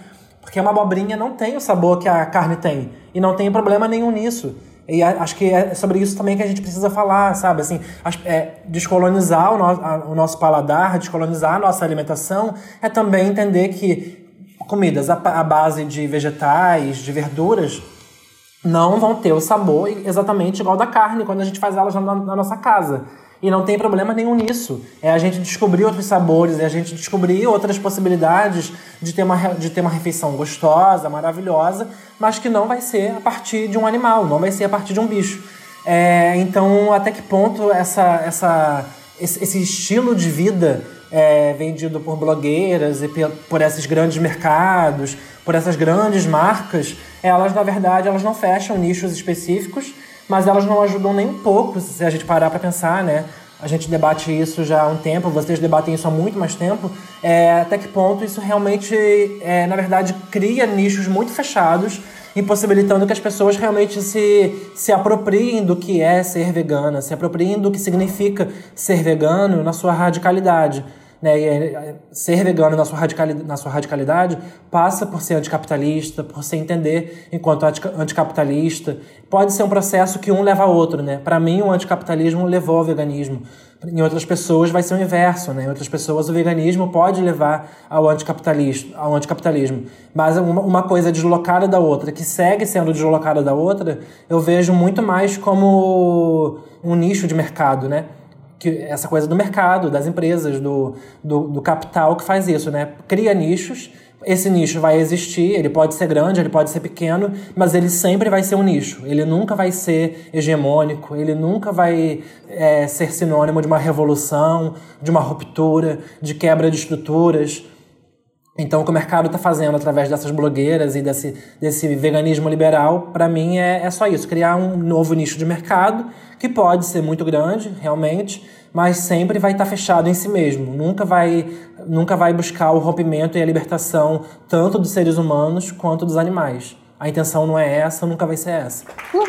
Porque uma abobrinha não tem o sabor que a carne tem. E não tem problema nenhum nisso. E acho que é sobre isso também que a gente precisa falar, sabe? Assim, é, descolonizar o, no, a, o nosso paladar, descolonizar a nossa alimentação, é também entender que comidas à, à base de vegetais, de verduras, não vão ter o sabor exatamente igual da carne quando a gente faz elas na, na nossa casa. E não tem problema nenhum nisso. É a gente descobrir outros sabores, é a gente descobrir outras possibilidades de ter uma, de ter uma refeição gostosa, maravilhosa, mas que não vai ser a partir de um animal, não vai ser a partir de um bicho. É, então, até que ponto essa, essa, esse, esse estilo de vida é, vendido por blogueiras e por esses grandes mercados, por essas grandes marcas, elas, na verdade, elas não fecham nichos específicos, mas elas não ajudam nem um pouco, se a gente parar para pensar, né? A gente debate isso já há um tempo, vocês debatem isso há muito mais tempo. É, até que ponto isso realmente, é, na verdade, cria nichos muito fechados impossibilitando que as pessoas realmente se, se apropriem do que é ser vegana, se apropriem do que significa ser vegano na sua radicalidade. Né? Ser vegano na sua, radicalidade, na sua radicalidade passa por ser anticapitalista, por se entender enquanto anticapitalista. Pode ser um processo que um leva ao outro. Né? Para mim, o anticapitalismo levou ao veganismo. Em outras pessoas vai ser o inverso, né? Em outras pessoas o veganismo pode levar ao anticapitalismo, ao anticapitalismo. Mas uma coisa deslocada da outra, que segue sendo deslocada da outra, eu vejo muito mais como um nicho de mercado, né? Que essa coisa do mercado, das empresas, do, do, do capital que faz isso, né? Cria nichos esse nicho vai existir, ele pode ser grande, ele pode ser pequeno, mas ele sempre vai ser um nicho. Ele nunca vai ser hegemônico, ele nunca vai é, ser sinônimo de uma revolução, de uma ruptura, de quebra de estruturas. Então, o que o mercado está fazendo através dessas blogueiras e desse, desse veganismo liberal, para mim, é, é só isso: criar um novo nicho de mercado, que pode ser muito grande, realmente, mas sempre vai estar tá fechado em si mesmo. Nunca vai, nunca vai buscar o rompimento e a libertação tanto dos seres humanos quanto dos animais. A intenção não é essa, nunca vai ser essa. Uhul!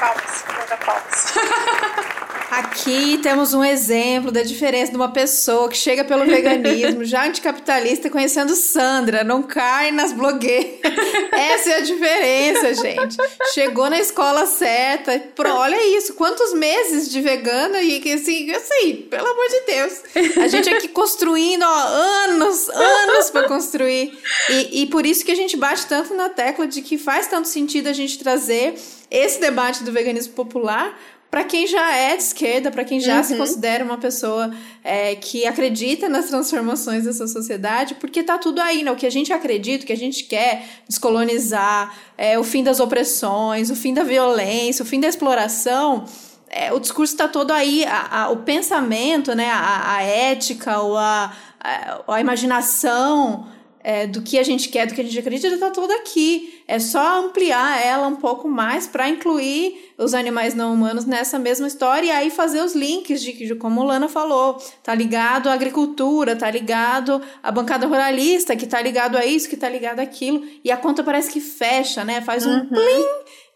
Palmas, palmas. [laughs] Aqui temos um exemplo da diferença de uma pessoa que chega pelo veganismo, já anticapitalista, conhecendo Sandra, não cai nas blogueiras. [laughs] Essa é a diferença, gente. Chegou na escola certa, pro, olha isso, quantos meses de vegana e que assim, assim, pelo amor de Deus. A gente aqui construindo, ó, anos, anos para construir. E, e por isso que a gente bate tanto na tecla de que faz tanto sentido a gente trazer esse debate do veganismo popular para quem já é de esquerda, para quem já uhum. se considera uma pessoa é, que acredita nas transformações dessa sociedade, porque tá tudo aí, né? O que a gente acredita, o que a gente quer descolonizar, é, o fim das opressões, o fim da violência, o fim da exploração. É, o discurso está todo aí, a, a, o pensamento, né, a, a ética, ou a, a, a imaginação é, do que a gente quer, do que a gente acredita, está toda aqui. É só ampliar ela um pouco mais para incluir os animais não humanos nessa mesma história e aí fazer os links de, de como Lana falou, tá ligado à agricultura, tá ligado à bancada ruralista, que tá ligado a isso, que tá ligado àquilo, e a conta parece que fecha, né? Faz um uhum. plim,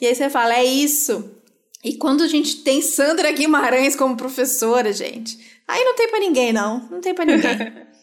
e aí você fala, é isso. E quando a gente tem Sandra Guimarães como professora, gente, aí não tem para ninguém não, não tem para ninguém. [laughs]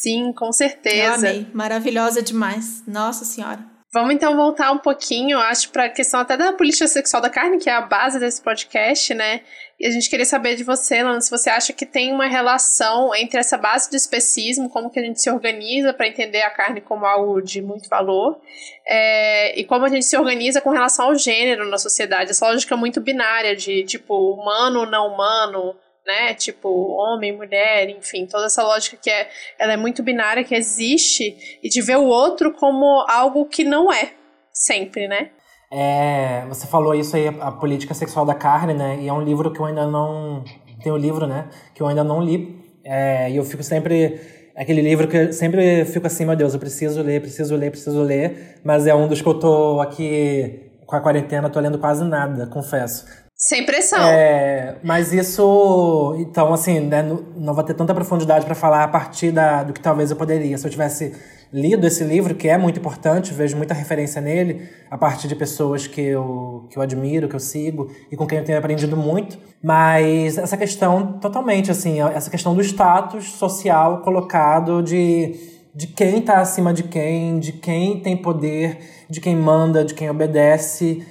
Sim, com certeza. Eu amei. Maravilhosa demais. Nossa Senhora. Vamos então voltar um pouquinho, acho, para a questão até da política sexual da carne, que é a base desse podcast, né? E a gente queria saber de você, Lana, se você acha que tem uma relação entre essa base do especismo, como que a gente se organiza para entender a carne como algo de muito valor, é, e como a gente se organiza com relação ao gênero na sociedade, essa lógica muito binária de tipo humano, não humano, né? Tipo, homem, mulher, enfim, toda essa lógica que é, ela é muito binária, que existe, e de ver o outro como algo que não é, sempre, né? É, você falou isso aí, a política sexual da carne, né? E é um livro que eu ainda não. Tem um livro, né? Que eu ainda não li. É, e eu fico sempre. É aquele livro que eu sempre fico assim, meu Deus, eu preciso ler, preciso ler, preciso ler. Mas é um dos que eu tô aqui com a quarentena, tô lendo quase nada, confesso. Sem pressão. É, mas isso, então, assim, né, não, vou ter tanta profundidade para falar a partir da, do que talvez eu poderia. Se eu tivesse lido esse livro, que é muito importante, vejo muita referência nele, a partir de pessoas que eu, que eu admiro, que eu sigo e com quem eu tenho aprendido muito. Mas essa questão, totalmente, assim, essa questão do status social colocado de, de quem está acima de quem, de quem tem poder, de quem manda, de quem obedece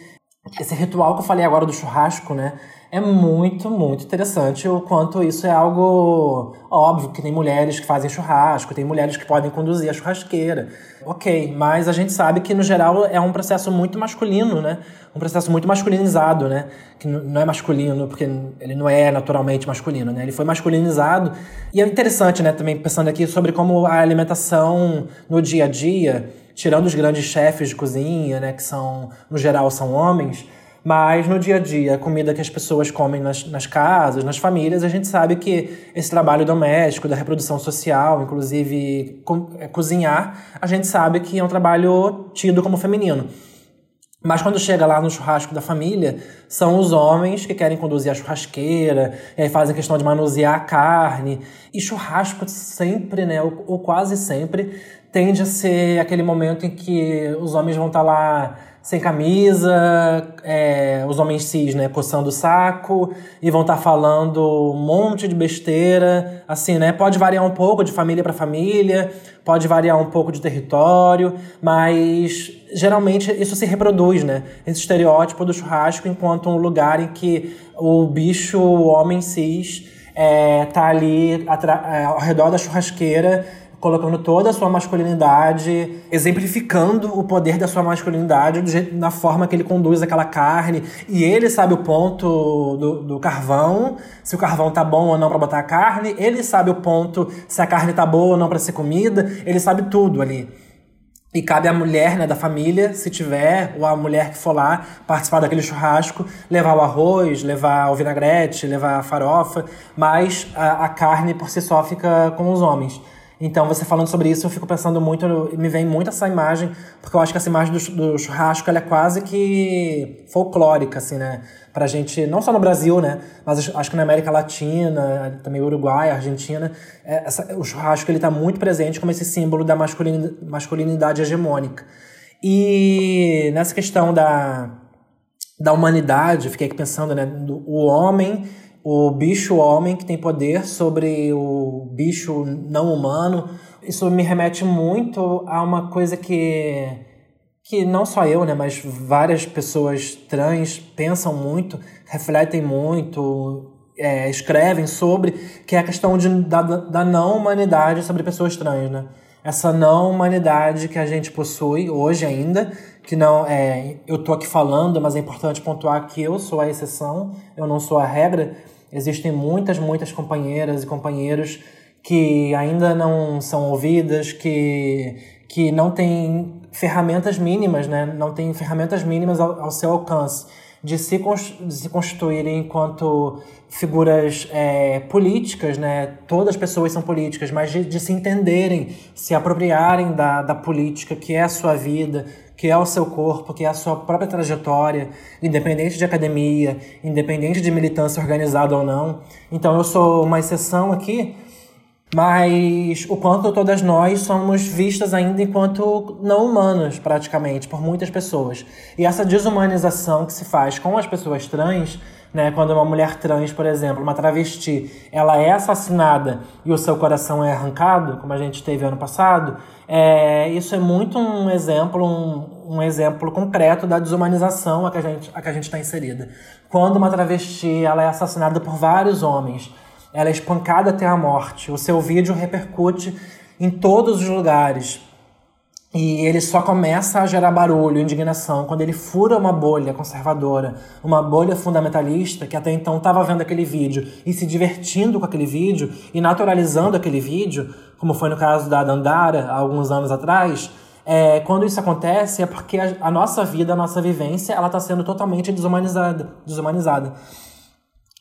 esse ritual que eu falei agora do churrasco, né? É muito, muito interessante o quanto isso é algo óbvio, que tem mulheres que fazem churrasco, tem mulheres que podem conduzir a churrasqueira. Ok, mas a gente sabe que no geral é um processo muito masculino, né? Um processo muito masculinizado, né? Que não é masculino porque ele não é naturalmente masculino, né? Ele foi masculinizado. E é interessante, né, também pensando aqui sobre como a alimentação no dia a dia tirando os grandes chefes de cozinha, né, que são, no geral, são homens, Mas no dia a dia, a comida que as pessoas comem nas, nas casas, nas famílias, a gente sabe que esse trabalho doméstico, da reprodução social, inclusive co é, cozinhar, a gente sabe que é um trabalho tido como feminino. Mas quando chega lá no churrasco da família, são os homens que querem conduzir a churrasqueira, e aí fazem questão de manusear a carne. E churrasco sempre, né, ou, ou quase sempre, tende a ser aquele momento em que os homens vão estar tá lá sem camisa, é, os homens cis, né, coçando o saco e vão estar tá falando um monte de besteira, assim, né? Pode variar um pouco de família para família, pode variar um pouco de território, mas geralmente isso se reproduz, né? Esse estereótipo do churrasco enquanto um lugar em que o bicho, o homem cis, é, tá ali é, ao redor da churrasqueira colocando toda a sua masculinidade, exemplificando o poder da sua masculinidade do jeito, na forma que ele conduz aquela carne. E ele sabe o ponto do, do carvão, se o carvão tá bom ou não para botar a carne. Ele sabe o ponto se a carne tá boa ou não para ser comida. Ele sabe tudo ali. E cabe à mulher né, da família, se tiver, ou a mulher que for lá participar daquele churrasco, levar o arroz, levar o vinagrete, levar a farofa, mas a, a carne por si só fica com os homens. Então, você falando sobre isso, eu fico pensando muito, me vem muito essa imagem, porque eu acho que essa imagem do, do churrasco ela é quase que folclórica, assim, né? Pra gente, não só no Brasil, né? Mas acho que na América Latina, também Uruguai, Argentina, é, essa, o churrasco ele tá muito presente como esse símbolo da masculinidade, masculinidade hegemônica. E nessa questão da, da humanidade, fiquei aqui pensando, né? Do, o homem o bicho homem que tem poder sobre o bicho não humano. Isso me remete muito a uma coisa que que não só eu, né, mas várias pessoas trans pensam muito, refletem muito, é, escrevem sobre, que é a questão de, da, da não humanidade sobre pessoas trans, né? Essa não humanidade que a gente possui hoje ainda, que não é, eu tô aqui falando, mas é importante pontuar que eu sou a exceção, eu não sou a regra, Existem muitas, muitas companheiras e companheiros que ainda não são ouvidas, que, que não têm ferramentas mínimas, né? não têm ferramentas mínimas ao, ao seu alcance de se, de se constituírem enquanto figuras é, políticas, né? Todas as pessoas são políticas, mas de, de, se entenderem, se apropriarem da, da política que é a sua vida, que é o seu corpo, que é a sua própria trajetória, independente de academia, independente de militância organizada ou não. Então eu sou uma exceção aqui, mas o quanto todas nós somos vistas ainda enquanto não humanas, praticamente, por muitas pessoas. E essa desumanização que se faz com as pessoas trans né? Quando uma mulher trans, por exemplo, uma travesti, ela é assassinada e o seu coração é arrancado, como a gente teve ano passado, é, isso é muito um exemplo, um, um exemplo concreto da desumanização a que a gente a que a gente está inserida. Quando uma travesti ela é assassinada por vários homens, ela é espancada até a morte, o seu vídeo repercute em todos os lugares e ele só começa a gerar barulho, indignação, quando ele fura uma bolha conservadora, uma bolha fundamentalista, que até então estava vendo aquele vídeo e se divertindo com aquele vídeo e naturalizando aquele vídeo, como foi no caso da Dandara, há alguns anos atrás. É, quando isso acontece é porque a, a nossa vida, a nossa vivência, ela está sendo totalmente desumanizada. desumanizada.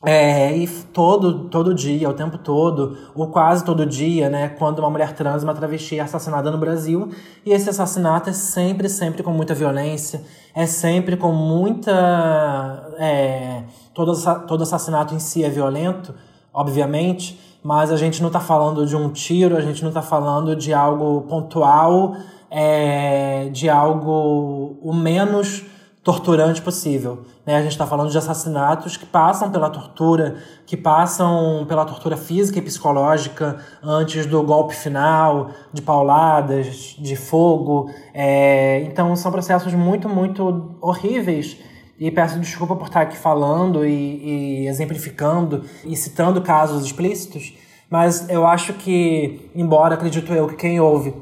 É, e todo, todo dia, o tempo todo, ou quase todo dia, né, quando uma mulher trans, uma travesti é assassinada no Brasil, e esse assassinato é sempre, sempre com muita violência, é sempre com muita. É, todo, todo assassinato em si é violento, obviamente, mas a gente não está falando de um tiro, a gente não está falando de algo pontual, é, de algo o menos torturante possível. Né? A gente está falando de assassinatos que passam pela tortura, que passam pela tortura física e psicológica antes do golpe final, de pauladas, de fogo. É... Então são processos muito, muito horríveis. E peço desculpa por estar aqui falando e, e exemplificando e citando casos explícitos, mas eu acho que, embora acredito eu que quem ouve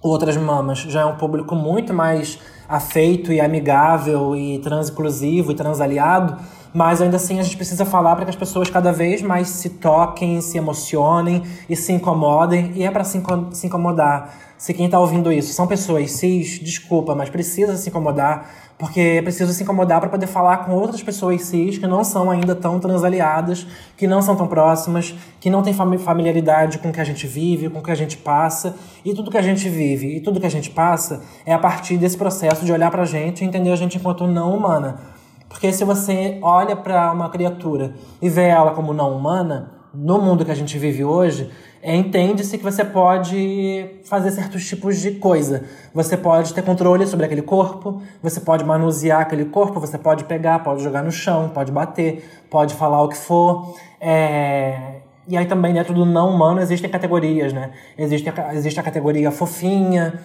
outras mamas já é um público muito mais afeito e amigável e transinclusivo e transaliado, mas ainda assim a gente precisa falar para que as pessoas cada vez mais se toquem, se emocionem e se incomodem, e é para se, se incomodar. Se quem está ouvindo isso são pessoas cis, desculpa, mas precisa se incomodar, porque é preciso se incomodar para poder falar com outras pessoas cis que não são ainda tão transaliadas, que não são tão próximas, que não têm familiaridade com o que a gente vive, com o que a gente passa. E tudo que a gente vive e tudo que a gente passa é a partir desse processo de olhar para a gente e entender a gente enquanto não humana. Porque se você olha para uma criatura e vê ela como não humana, no mundo que a gente vive hoje, é, entende-se que você pode fazer certos tipos de coisa. Você pode ter controle sobre aquele corpo, você pode manusear aquele corpo, você pode pegar, pode jogar no chão, pode bater, pode falar o que for. É... E aí também dentro do não humano existem categorias, né? Existe a, existe a categoria fofinha,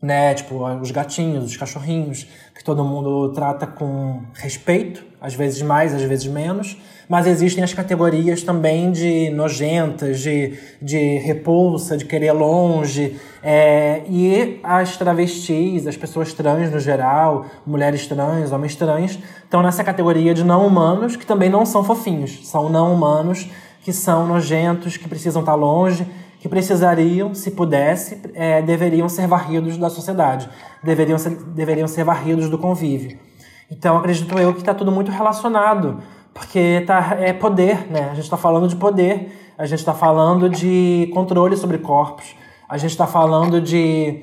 né? Tipo, os gatinhos, os cachorrinhos, que todo mundo trata com respeito, às vezes mais, às vezes menos. Mas existem as categorias também de nojentas, de, de repulsa, de querer longe. É, e as travestis, as pessoas trans no geral, mulheres trans, homens trans, estão nessa categoria de não humanos, que também não são fofinhos. São não humanos, que são nojentos, que precisam estar longe que precisariam, se pudesse, é, deveriam ser varridos da sociedade, deveriam ser, deveriam ser varridos do convívio. Então, acredito eu que está tudo muito relacionado, porque tá, é poder, né? A gente está falando de poder, a gente está falando de controle sobre corpos, a gente está falando de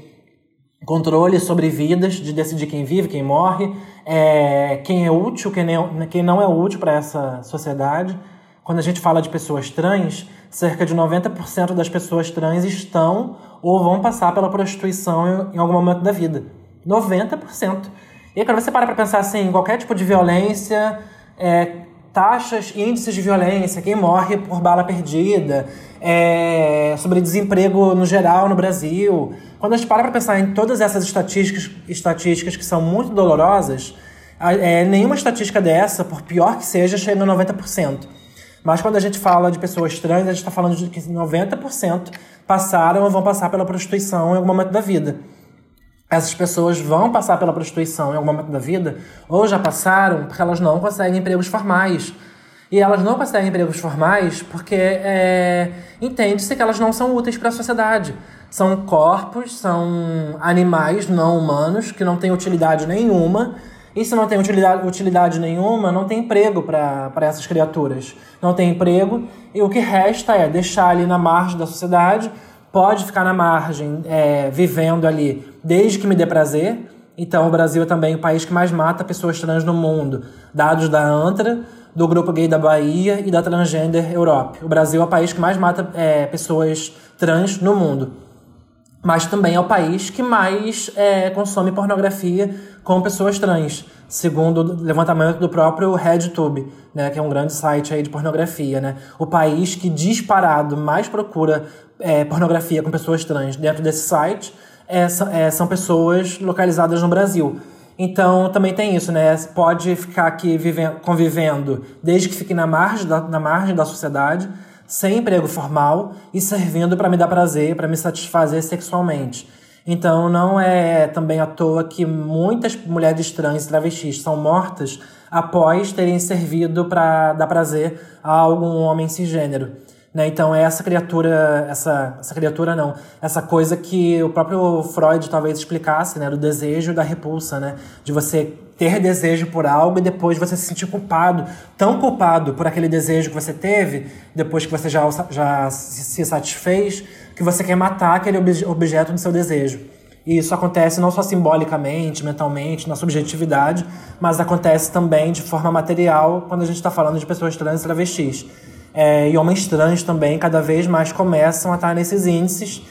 controle sobre vidas, de decidir quem vive, quem morre, é, quem é útil, quem não, quem não é útil para essa sociedade. Quando a gente fala de pessoas trans, cerca de 90% das pessoas trans estão ou vão passar pela prostituição em algum momento da vida. 90%. E aí, quando você para para pensar assim, qualquer tipo de violência, é, taxas, índices de violência, quem morre por bala perdida, é, sobre desemprego no geral no Brasil. Quando a gente para para pensar em todas essas estatísticas, estatísticas que são muito dolorosas, é, nenhuma estatística dessa, por pior que seja, chega a 90%. Mas quando a gente fala de pessoas trans, a gente está falando de que 90% passaram ou vão passar pela prostituição em algum momento da vida. Essas pessoas vão passar pela prostituição em algum momento da vida, ou já passaram porque elas não conseguem empregos formais. E elas não conseguem empregos formais porque é, entende-se que elas não são úteis para a sociedade. São corpos, são animais não humanos que não têm utilidade nenhuma se não tem utilidade, utilidade nenhuma, não tem emprego para essas criaturas. Não tem emprego, e o que resta é deixar ali na margem da sociedade, pode ficar na margem, é, vivendo ali desde que me dê prazer. Então, o Brasil é também o país que mais mata pessoas trans no mundo. Dados da ANTRA, do Grupo Gay da Bahia e da Transgender Europe. O Brasil é o país que mais mata é, pessoas trans no mundo mas também é o país que mais é, consome pornografia com pessoas trans, segundo o levantamento do próprio RedTube, né, que é um grande site aí de pornografia. Né? O país que disparado mais procura é, pornografia com pessoas trans dentro desse site é, é, são pessoas localizadas no Brasil. Então também tem isso, né? Pode ficar aqui vivendo, convivendo desde que fique na margem da, na margem da sociedade sem emprego formal e servindo para me dar prazer, para me satisfazer sexualmente. Então não é também à toa que muitas mulheres trans e travestis são mortas após terem servido para dar prazer a algum homem cisgênero. Né? Então é essa criatura, essa, essa criatura não, essa coisa que o próprio Freud talvez explicasse, né? do desejo e da repulsa, né? de você ter desejo por algo e depois você se sentir culpado, tão culpado por aquele desejo que você teve, depois que você já, já se satisfez, que você quer matar aquele objeto do seu desejo. E isso acontece não só simbolicamente, mentalmente, na subjetividade, mas acontece também de forma material quando a gente está falando de pessoas trans e travestis. É, e homens trans também cada vez mais começam a estar nesses índices,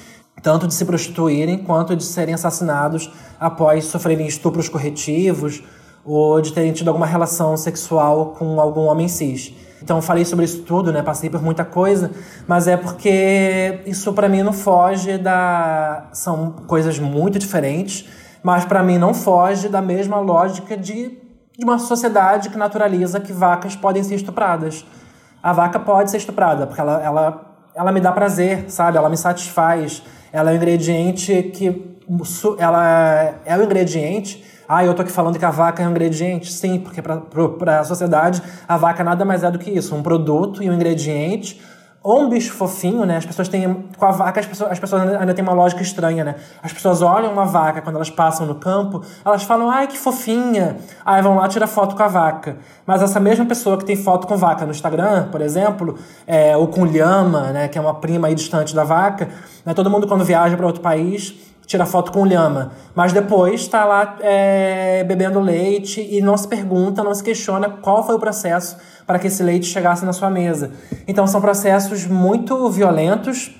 tanto de se prostituírem quanto de serem assassinados após sofrerem estupros corretivos ou de terem tido alguma relação sexual com algum homem cis. Então falei sobre isso tudo, né? Passei por muita coisa, mas é porque isso para mim não foge da são coisas muito diferentes, mas para mim não foge da mesma lógica de, de uma sociedade que naturaliza que vacas podem ser estupradas. A vaca pode ser estuprada porque ela, ela ela me dá prazer, sabe? Ela me satisfaz. Ela é um ingrediente que ela é o ingrediente Ah, eu tô aqui falando que a vaca é um ingrediente? Sim, porque para a sociedade a vaca nada mais é do que isso, um produto e um ingrediente ou um bicho fofinho, né? As pessoas têm. Com a vaca, as pessoas, as pessoas ainda, ainda têm uma lógica estranha, né? As pessoas olham uma vaca quando elas passam no campo, elas falam, ai, que fofinha. Aí vão lá tirar foto com a vaca. Mas essa mesma pessoa que tem foto com vaca no Instagram, por exemplo, é, ou com lhama, né? Que é uma prima aí distante da vaca, né? Todo mundo quando viaja para outro país tira foto com lhama, mas depois está lá é, bebendo leite e não se pergunta, não se questiona qual foi o processo para que esse leite chegasse na sua mesa. Então são processos muito violentos,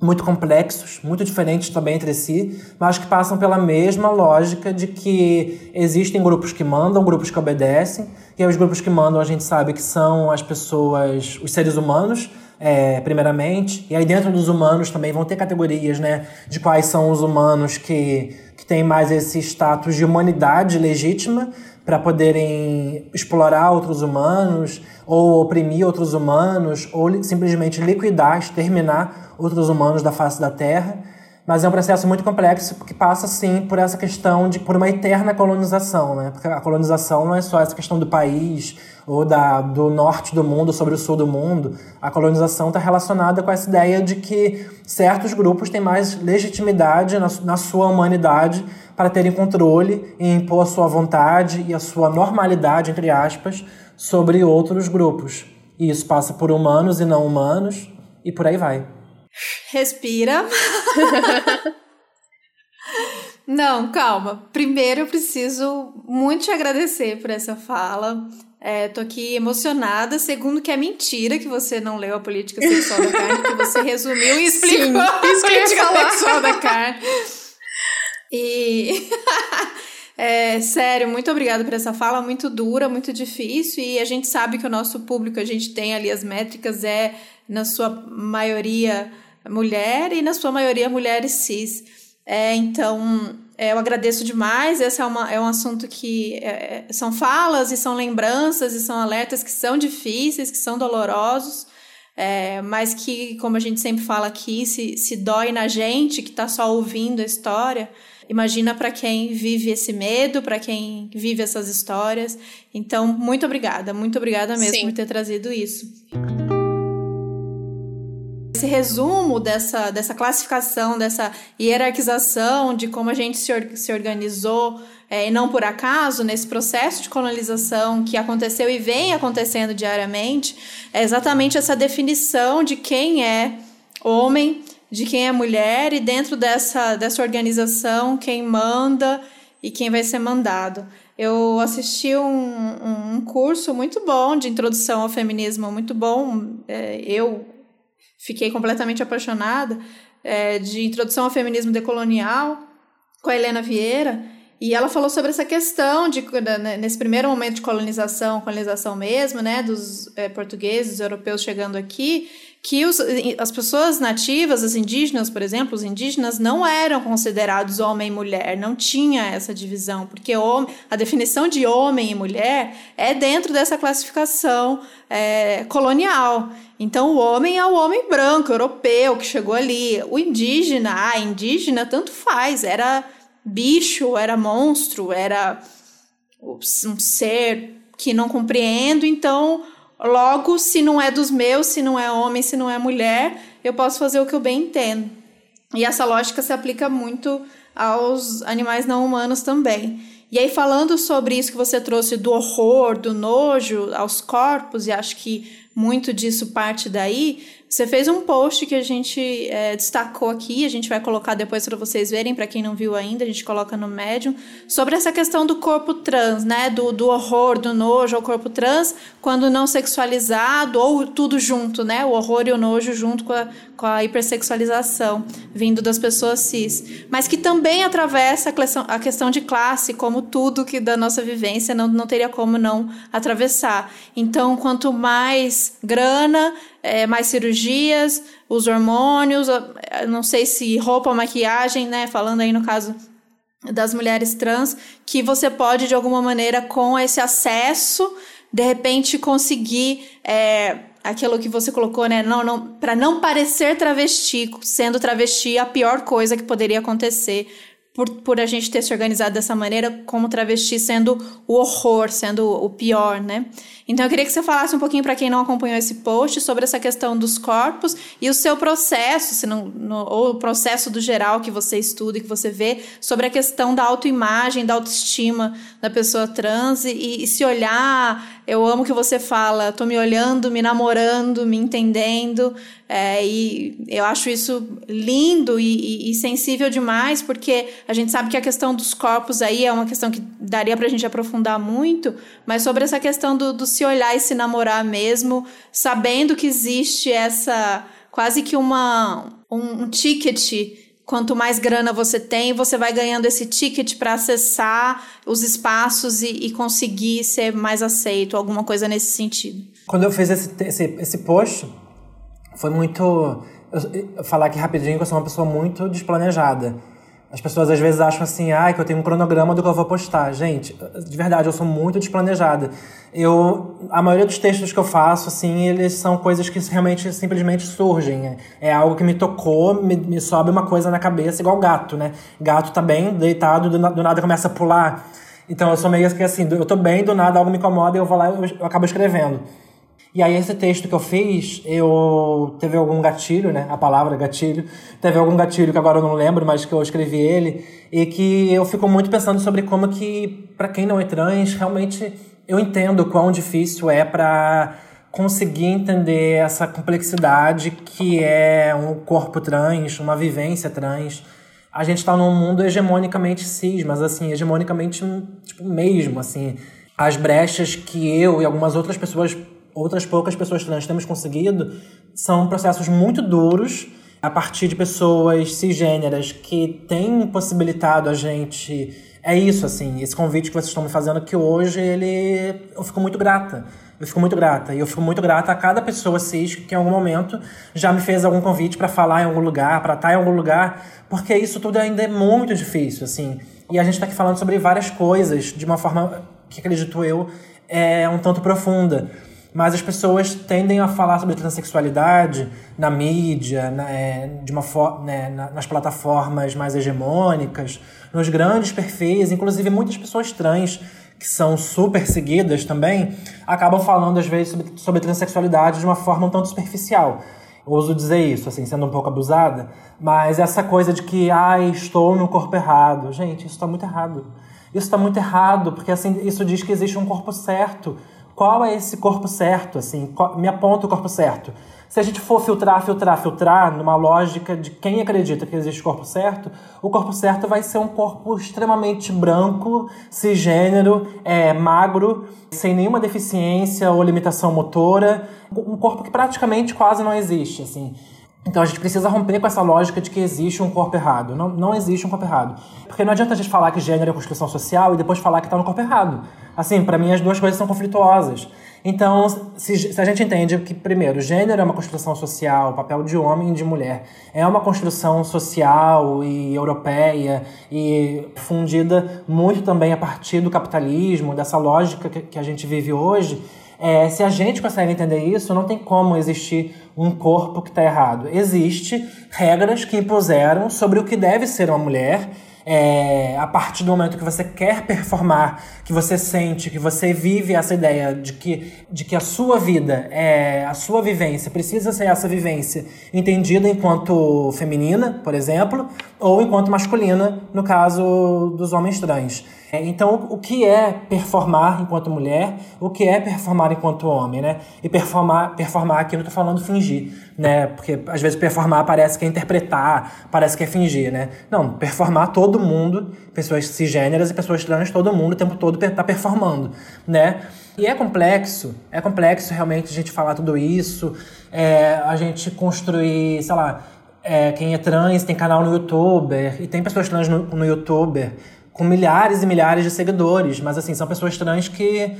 muito complexos, muito diferentes também entre si, mas que passam pela mesma lógica de que existem grupos que mandam, grupos que obedecem, e os grupos que mandam a gente sabe que são as pessoas, os seres humanos, é, primeiramente, e aí dentro dos humanos também vão ter categorias, né, de quais são os humanos que, que têm mais esse status de humanidade legítima, para poderem explorar outros humanos, ou oprimir outros humanos, ou simplesmente liquidar, exterminar outros humanos da face da Terra. Mas é um processo muito complexo que passa, sim, por essa questão de por uma eterna colonização, né? Porque a colonização não é só essa questão do país ou da, do norte do mundo sobre o sul do mundo. A colonização está relacionada com essa ideia de que certos grupos têm mais legitimidade na, na sua humanidade para terem controle e impor a sua vontade e a sua normalidade, entre aspas, sobre outros grupos. E isso passa por humanos e não humanos, e por aí vai. Respira. [laughs] não, calma. Primeiro eu preciso muito te agradecer por essa fala. É, tô aqui emocionada. Segundo, que é mentira que você não leu a política sexual da carne, que você resumiu e explicou Sim, a política sexual da carne. E. [laughs] é, sério, muito obrigada por essa fala, muito dura, muito difícil. E a gente sabe que o nosso público, a gente tem ali as métricas, é, na sua maioria, mulher e na sua maioria, mulheres cis. É, então, é, eu agradeço demais. Esse é, uma, é um assunto que é, é são falas e são lembranças e são alertas que são difíceis, que são dolorosos. É, mas que, como a gente sempre fala aqui, se, se dói na gente que está só ouvindo a história, Imagina para quem vive esse medo, para quem vive essas histórias. Então, muito obrigada, muito obrigada mesmo Sim. por ter trazido isso. Esse resumo dessa, dessa classificação, dessa hierarquização de como a gente se, or se organizou, é, e não por acaso, nesse processo de colonização que aconteceu e vem acontecendo diariamente, é exatamente essa definição de quem é homem de quem é mulher e dentro dessa, dessa organização quem manda e quem vai ser mandado. Eu assisti um, um curso muito bom de introdução ao feminismo, muito bom. É, eu fiquei completamente apaixonada é, de introdução ao feminismo decolonial com a Helena Vieira. E ela falou sobre essa questão de né, nesse primeiro momento de colonização, colonização mesmo, né, dos é, portugueses, europeus chegando aqui, que os, as pessoas nativas, as indígenas, por exemplo, os indígenas não eram considerados homem e mulher, não tinha essa divisão, porque a definição de homem e mulher é dentro dessa classificação é, colonial. Então, o homem é o homem branco, europeu, que chegou ali. O indígena, ah, indígena, tanto faz, era bicho, era monstro, era um ser que não compreendo, então Logo, se não é dos meus, se não é homem, se não é mulher, eu posso fazer o que eu bem entendo. E essa lógica se aplica muito aos animais não humanos também. E aí, falando sobre isso que você trouxe do horror, do nojo aos corpos, e acho que muito disso parte daí, você fez um post que a gente é, destacou aqui, a gente vai colocar depois para vocês verem, para quem não viu ainda, a gente coloca no Medium, sobre essa questão do corpo trans, né? Do, do horror, do nojo ao corpo trans, quando não sexualizado, ou tudo junto, né? O horror e o nojo junto com a, com a hipersexualização, vindo das pessoas cis. Mas que também atravessa a questão, a questão de classe, como tudo que da nossa vivência não, não teria como não atravessar. Então, quanto mais grana, é, mais cirurgias, os hormônios, não sei se roupa, maquiagem, né? Falando aí no caso das mulheres trans, que você pode de alguma maneira com esse acesso, de repente conseguir é, aquilo que você colocou, né? Não, não, para não parecer travesti, sendo travesti a pior coisa que poderia acontecer por, por a gente ter se organizado dessa maneira, como travesti sendo o horror, sendo o pior, né? Então eu queria que você falasse um pouquinho para quem não acompanhou esse post sobre essa questão dos corpos e o seu processo, se não, no, ou o processo do geral que você estuda e que você vê sobre a questão da autoimagem, da autoestima da pessoa trans e, e se olhar. Eu amo que você fala, tô me olhando, me namorando, me entendendo. É, e eu acho isso lindo e, e, e, sensível demais, porque a gente sabe que a questão dos corpos aí é uma questão que daria pra gente aprofundar muito, mas sobre essa questão do, do se olhar e se namorar mesmo, sabendo que existe essa quase que uma um, um ticket quanto mais grana você tem, você vai ganhando esse ticket para acessar os espaços e, e, conseguir ser mais aceito, alguma coisa nesse sentido. Quando eu fiz esse, esse, esse post, foi muito. Eu, eu falar aqui rapidinho que eu sou uma pessoa muito desplanejada. As pessoas às vezes acham assim, ah, que eu tenho um cronograma do que eu vou postar. Gente, de verdade, eu sou muito desplanejada. Eu, a maioria dos textos que eu faço, assim, eles são coisas que realmente, simplesmente surgem. É algo que me tocou, me, me sobe uma coisa na cabeça, igual gato, né? Gato tá bem deitado, do, do nada começa a pular. Então eu sou meio que assim, eu tô bem, do nada algo me incomoda e eu vou lá e eu, eu acabo escrevendo. E aí esse texto que eu fiz, eu teve algum gatilho, né? A palavra gatilho. Teve algum gatilho que agora eu não lembro, mas que eu escrevi ele e que eu fico muito pensando sobre como que para quem não é trans, realmente eu entendo quão difícil é para conseguir entender essa complexidade que é um corpo trans, uma vivência trans. A gente está num mundo hegemonicamente cis, mas assim, hegemonicamente tipo mesmo, assim, as brechas que eu e algumas outras pessoas outras poucas pessoas trans temos conseguido são processos muito duros a partir de pessoas cisgêneras que têm possibilitado a gente. É isso, assim, esse convite que vocês estão me fazendo que hoje ele. Eu fico muito grata. Eu fico muito grata. E eu fico muito grata a cada pessoa cis que em algum momento já me fez algum convite para falar em algum lugar, para estar em algum lugar, porque isso tudo ainda é muito difícil, assim. E a gente está aqui falando sobre várias coisas de uma forma que acredito eu é um tanto profunda mas as pessoas tendem a falar sobre transexualidade na mídia, na, é, de uma né, nas plataformas mais hegemônicas, nos grandes perfis, inclusive muitas pessoas trans que são super seguidas também, acabam falando às vezes sobre, sobre transexualidade de uma forma um tanto superficial. Ouso dizer isso, assim, sendo um pouco abusada, mas essa coisa de que, ah, estou no corpo errado. Gente, isso está muito errado. Isso está muito errado, porque assim, isso diz que existe um corpo certo qual é esse corpo certo, assim, me aponta o corpo certo. Se a gente for filtrar, filtrar, filtrar, numa lógica de quem acredita que existe corpo certo, o corpo certo vai ser um corpo extremamente branco, cisgênero, é, magro, sem nenhuma deficiência ou limitação motora, um corpo que praticamente quase não existe, assim. Então a gente precisa romper com essa lógica de que existe um corpo errado. Não, não existe um corpo errado. Porque não adianta a gente falar que gênero é construção social e depois falar que está no corpo errado. Assim, para mim as duas coisas são conflituosas. Então, se, se, a gente entende que, primeiro, gênero é uma construção social, o papel de homem e de mulher é uma construção social e europeia e fundida muito também a partir do capitalismo, dessa lógica que, que a gente vive hoje, é, se a gente consegue entender isso, não tem como existir um corpo que está errado. Existe regras que impuseram sobre o que deve ser uma mulher é, a partir do momento que você quer performar, que você sente, que você vive essa ideia de que, de que a sua vida, é, a sua vivência precisa ser essa vivência entendida enquanto feminina, por exemplo, ou enquanto masculina, no caso dos homens trans. É, então, o que é performar enquanto mulher? O que é performar enquanto homem, né? E performar, performar aqui eu não tô falando fingir, né? Porque às vezes performar parece que é interpretar, parece que é fingir, né? Não, performar todo mundo, pessoas cisgêneras e pessoas trans, todo mundo o tempo todo tá performando, né? E é complexo, é complexo realmente a gente falar tudo isso, é, a gente construir, sei lá, é, quem é trans tem canal no YouTuber, e tem pessoas trans no, no YouTuber com milhares e milhares de seguidores, mas assim, são pessoas trans que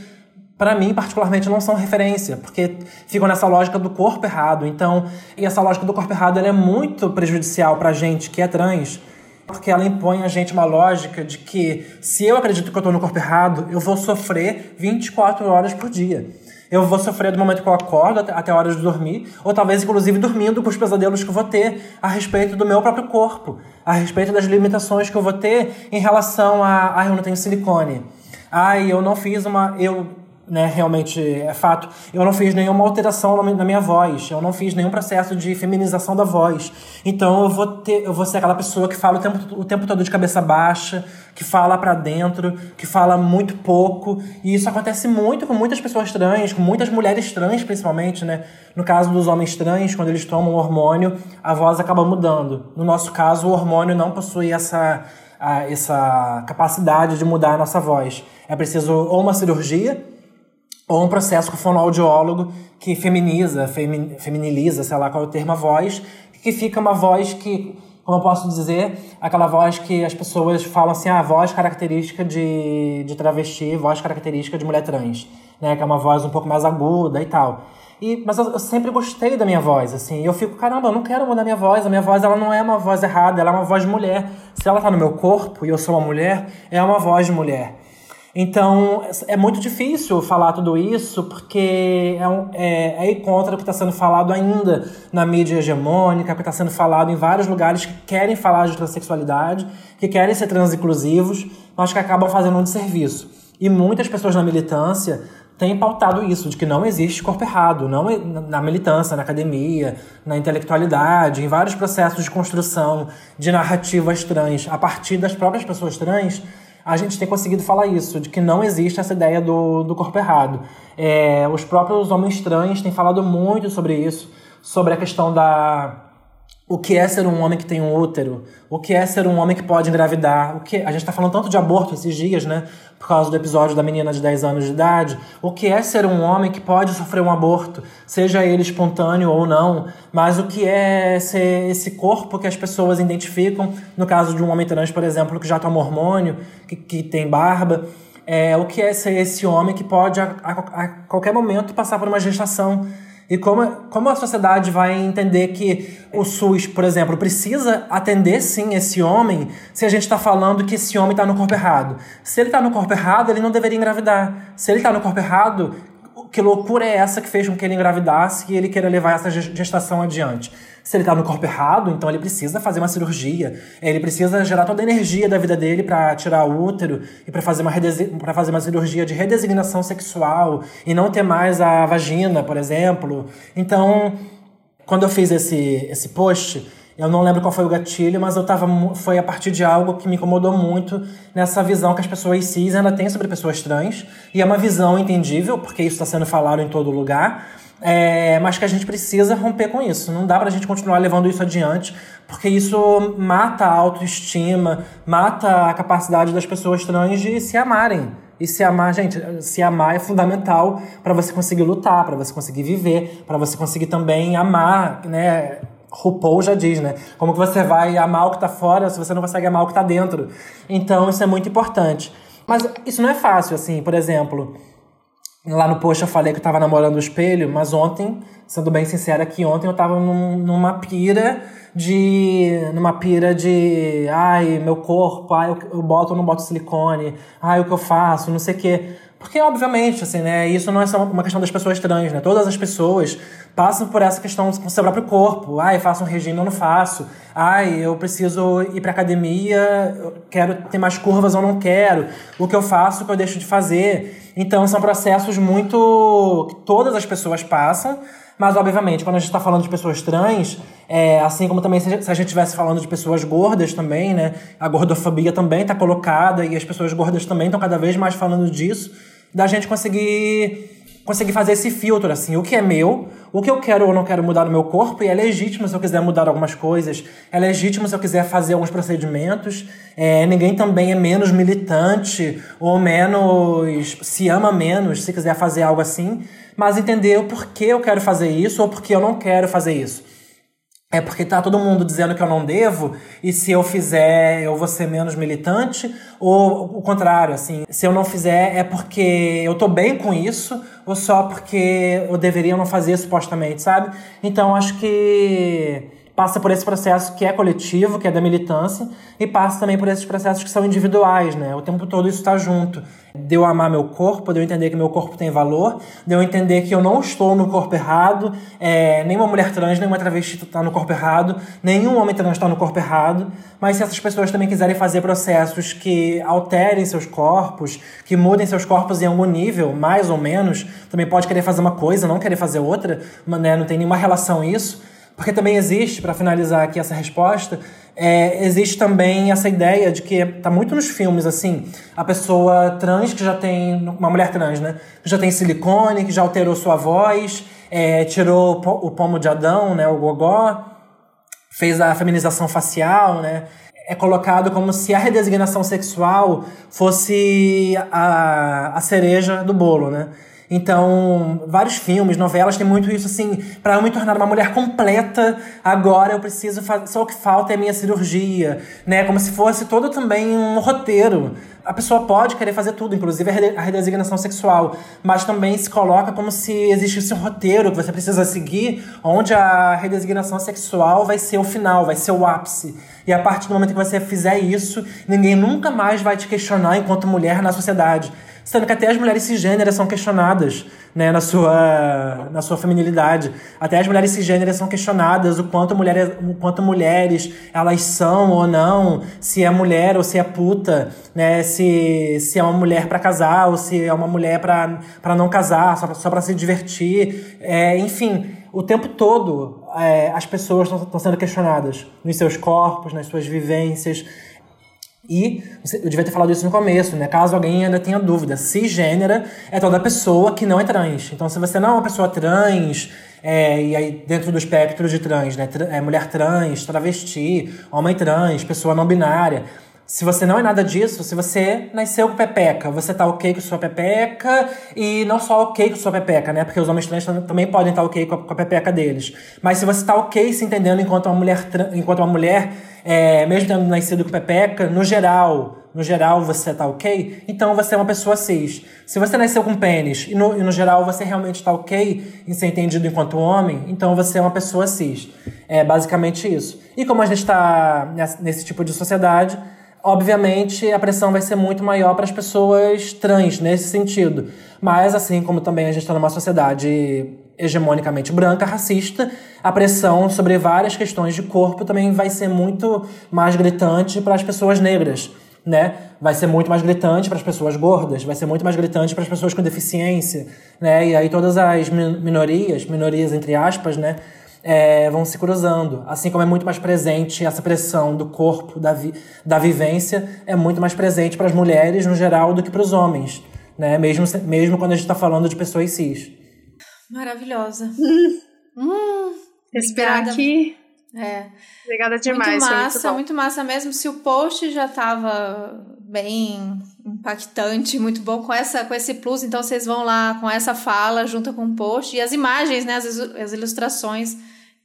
para mim, particularmente, não são referência, porque ficam nessa lógica do corpo errado. Então, e essa lógica do corpo errado é muito prejudicial pra gente que é trans, porque ela impõe a gente uma lógica de que se eu acredito que eu tô no corpo errado, eu vou sofrer 24 horas por dia. Eu vou sofrer do momento que eu acordo até a hora de dormir, ou talvez inclusive dormindo com os pesadelos que eu vou ter a respeito do meu próprio corpo, a respeito das limitações que eu vou ter em relação a, ah, eu não tenho silicone. Ai, eu não fiz uma, eu né, realmente é fato, eu não fiz nenhuma alteração na minha voz, eu não fiz nenhum processo de feminização da voz. Então eu vou ter, eu vou ser aquela pessoa que fala o tempo, o tempo todo de cabeça baixa, que fala para dentro, que fala muito pouco, e isso acontece muito com muitas pessoas trans, com muitas mulheres trans principalmente, né? No caso dos homens trans, quando eles tomam hormônio, a voz acaba mudando. No nosso caso, o hormônio não possui essa a, essa capacidade de mudar a nossa voz. É preciso ou uma cirurgia ou um processo com o fonoaudiólogo que feminiza, femi, feminiliza, sei lá qual é o termo, a voz, que fica uma voz que, como eu posso dizer, aquela voz que as pessoas falam assim, ah, voz característica de, de travesti, voz característica de mulher trans, né, que é uma voz um pouco mais aguda e tal. E, mas eu, eu sempre gostei da minha voz, assim, eu fico, caramba, eu não quero mudar minha voz, a minha voz ela não é uma voz errada, ela é uma voz de mulher. Se ela tá no meu corpo e eu sou uma mulher, é uma voz de mulher. Então, é muito difícil falar tudo isso, porque é, um, é, é contra o que está sendo falado ainda na mídia hegemônica, que está sendo falado em vários lugares que querem falar de transexualidade, que querem ser transinclusivos, mas que acabam fazendo um desserviço. E muitas pessoas na militância têm pautado isso, de que não existe corpo errado, não na militância, na academia, na intelectualidade, em vários processos de construção de narrativas trans, a partir das próprias pessoas trans, a gente tem conseguido falar isso, de que não existe essa ideia do, do corpo errado. É, os próprios homens trans têm falado muito sobre isso, sobre a questão da o que é ser um homem que tem um útero, o que é ser um homem que pode engravidar, o que a gente está falando tanto de aborto esses dias, né? Por causa do episódio da menina de 10 anos de idade, o que é ser um homem que pode sofrer um aborto, seja ele espontâneo ou não, mas o que é ser esse corpo que as pessoas identificam, no caso de um homem trans, por exemplo, que já toma hormônio, que, que tem barba, é, o que é ser esse homem que pode a, a, a qualquer momento passar por uma gestação e como, como a sociedade vai entender que o SUS, por exemplo, precisa atender sim esse homem se a gente está falando que esse homem está no corpo errado? Se ele está no corpo errado, ele não deveria engravidar. Se ele está no corpo errado, que loucura é essa que fez com que ele engravidasse e ele queira levar essa gestação adiante? Se ele está no corpo errado, então ele precisa fazer uma cirurgia. Ele precisa gerar toda a energia da vida dele para tirar o útero e para fazer, uma fazer uma cirurgia de redesignação sexual e não ter mais a vagina, por exemplo. Então, quando eu fiz esse, esse post, eu não lembro qual foi o gatilho, mas eu tava, foi a partir de algo que me incomodou muito nessa visão que as pessoas cis ainda têm sobre pessoas trans. E é uma visão entendível, porque isso está sendo falado em todo lugar. É, mas que a gente precisa romper com isso. Não dá pra gente continuar levando isso adiante, porque isso mata a autoestima, mata a capacidade das pessoas trans de se amarem. E se amar, gente, se amar é fundamental para você conseguir lutar, para você conseguir viver, para você conseguir também amar, né? RuPaul já diz, né? Como que você vai amar o que tá fora se você não consegue amar o que tá dentro? Então, isso é muito importante. Mas isso não é fácil, assim, por exemplo, Lá no post eu falei que eu tava namorando o espelho, mas ontem, sendo bem sincera aqui, ontem eu tava num, numa pira de. numa pira de. Ai, meu corpo, ai, eu, eu boto ou não boto silicone, ai, o que eu faço, não sei o quê. Porque, obviamente, assim, né, isso não é só uma questão das pessoas trans, né? Todas as pessoas passam por essa questão com seu próprio corpo. Ai, faço um regime ou não faço. Ai, eu preciso ir pra academia, quero ter mais curvas ou não quero. O que eu faço, o que eu deixo de fazer. Então, são processos muito... que todas as pessoas passam. Mas, obviamente, quando a gente está falando de pessoas trans, é, assim como também se a gente estivesse falando de pessoas gordas também, né? A gordofobia também está colocada e as pessoas gordas também estão cada vez mais falando disso. Da gente conseguir conseguir fazer esse filtro, assim, o que é meu, o que eu quero ou não quero mudar no meu corpo, e é legítimo se eu quiser mudar algumas coisas, é legítimo se eu quiser fazer alguns procedimentos, é, ninguém também é menos militante ou menos, se ama menos se quiser fazer algo assim, mas entender o porquê eu quero fazer isso ou porquê eu não quero fazer isso. É porque tá todo mundo dizendo que eu não devo, e se eu fizer, eu vou ser menos militante, ou o contrário, assim, se eu não fizer é porque eu tô bem com isso, ou só porque eu deveria não fazer supostamente, sabe? Então acho que passa por esse processo que é coletivo, que é da militância, e passa também por esses processos que são individuais, né? O tempo todo isso está junto. De amar meu corpo, de entender que meu corpo tem valor, de entender que eu não estou no corpo errado, é, nenhuma mulher trans, nenhuma travesti está no corpo errado, nenhum homem trans está no corpo errado, mas se essas pessoas também quiserem fazer processos que alterem seus corpos, que mudem seus corpos em algum nível, mais ou menos, também pode querer fazer uma coisa, não querer fazer outra, né? não tem nenhuma relação isso, porque também existe, para finalizar aqui essa resposta, é, existe também essa ideia de que tá muito nos filmes, assim, a pessoa trans que já tem, uma mulher trans, né? Que já tem silicone, que já alterou sua voz, é, tirou o pomo de Adão, né? O gogó, fez a feminização facial, né? É colocado como se a redesignação sexual fosse a, a cereja do bolo, né? Então, vários filmes, novelas têm muito isso assim, para eu me tornar uma mulher completa, agora eu preciso fazer, só o que falta é a minha cirurgia, né? Como se fosse todo também um roteiro. A pessoa pode querer fazer tudo, inclusive a redesignação sexual, mas também se coloca como se existisse um roteiro que você precisa seguir, onde a redesignação sexual vai ser o final, vai ser o ápice. E a partir do momento que você fizer isso, ninguém nunca mais vai te questionar enquanto mulher na sociedade sendo que até as mulheres cisgêneras são questionadas né, na, sua, na sua feminilidade. Até as mulheres cisgêneras são questionadas o quanto, mulheres, o quanto mulheres elas são ou não, se é mulher ou se é puta, né, se, se é uma mulher para casar ou se é uma mulher para não casar, só, só para se divertir. É, enfim, o tempo todo é, as pessoas estão sendo questionadas nos seus corpos, nas suas vivências. E eu devia ter falado isso no começo, né? Caso alguém ainda tenha dúvida, cisgênera é toda pessoa que não é trans. Então, se você não é uma pessoa trans, é, e aí dentro do espectro de trans, né? É mulher trans, travesti, homem trans, pessoa não binária. Se você não é nada disso, se você nasceu com pepeca, você tá ok com sua pepeca e não só ok com sua pepeca, né? Porque os homens trans também podem estar tá ok com a, com a pepeca deles. Mas se você tá ok se entendendo enquanto uma mulher, enquanto uma mulher é, mesmo tendo nascido com pepeca, no geral, no geral você tá ok, então você é uma pessoa cis. Se você nasceu com pênis e no, e no geral você realmente tá ok em ser entendido enquanto homem, então você é uma pessoa cis. É basicamente isso. E como a gente está nesse tipo de sociedade, obviamente a pressão vai ser muito maior para as pessoas trans nesse sentido. Mas assim como também a gente está numa sociedade hegemonicamente branca, racista, a pressão sobre várias questões de corpo também vai ser muito mais gritante para as pessoas negras, né? Vai ser muito mais gritante para as pessoas gordas, vai ser muito mais gritante para as pessoas com deficiência, né? E aí todas as minorias, minorias entre aspas, né? É, vão se cruzando. Assim como é muito mais presente essa pressão do corpo, da, vi da vivência, é muito mais presente para as mulheres no geral do que para os homens, né? Mesmo, mesmo quando a gente está falando de pessoas cis. Maravilhosa. [laughs] Hum. Hum, Respirar aqui. É. Obrigada demais. Muito massa, muito, muito, massa mesmo. Se o post já estava bem impactante, muito bom com essa com esse plus, então vocês vão lá com essa fala junto com o post e as imagens, né, as, as ilustrações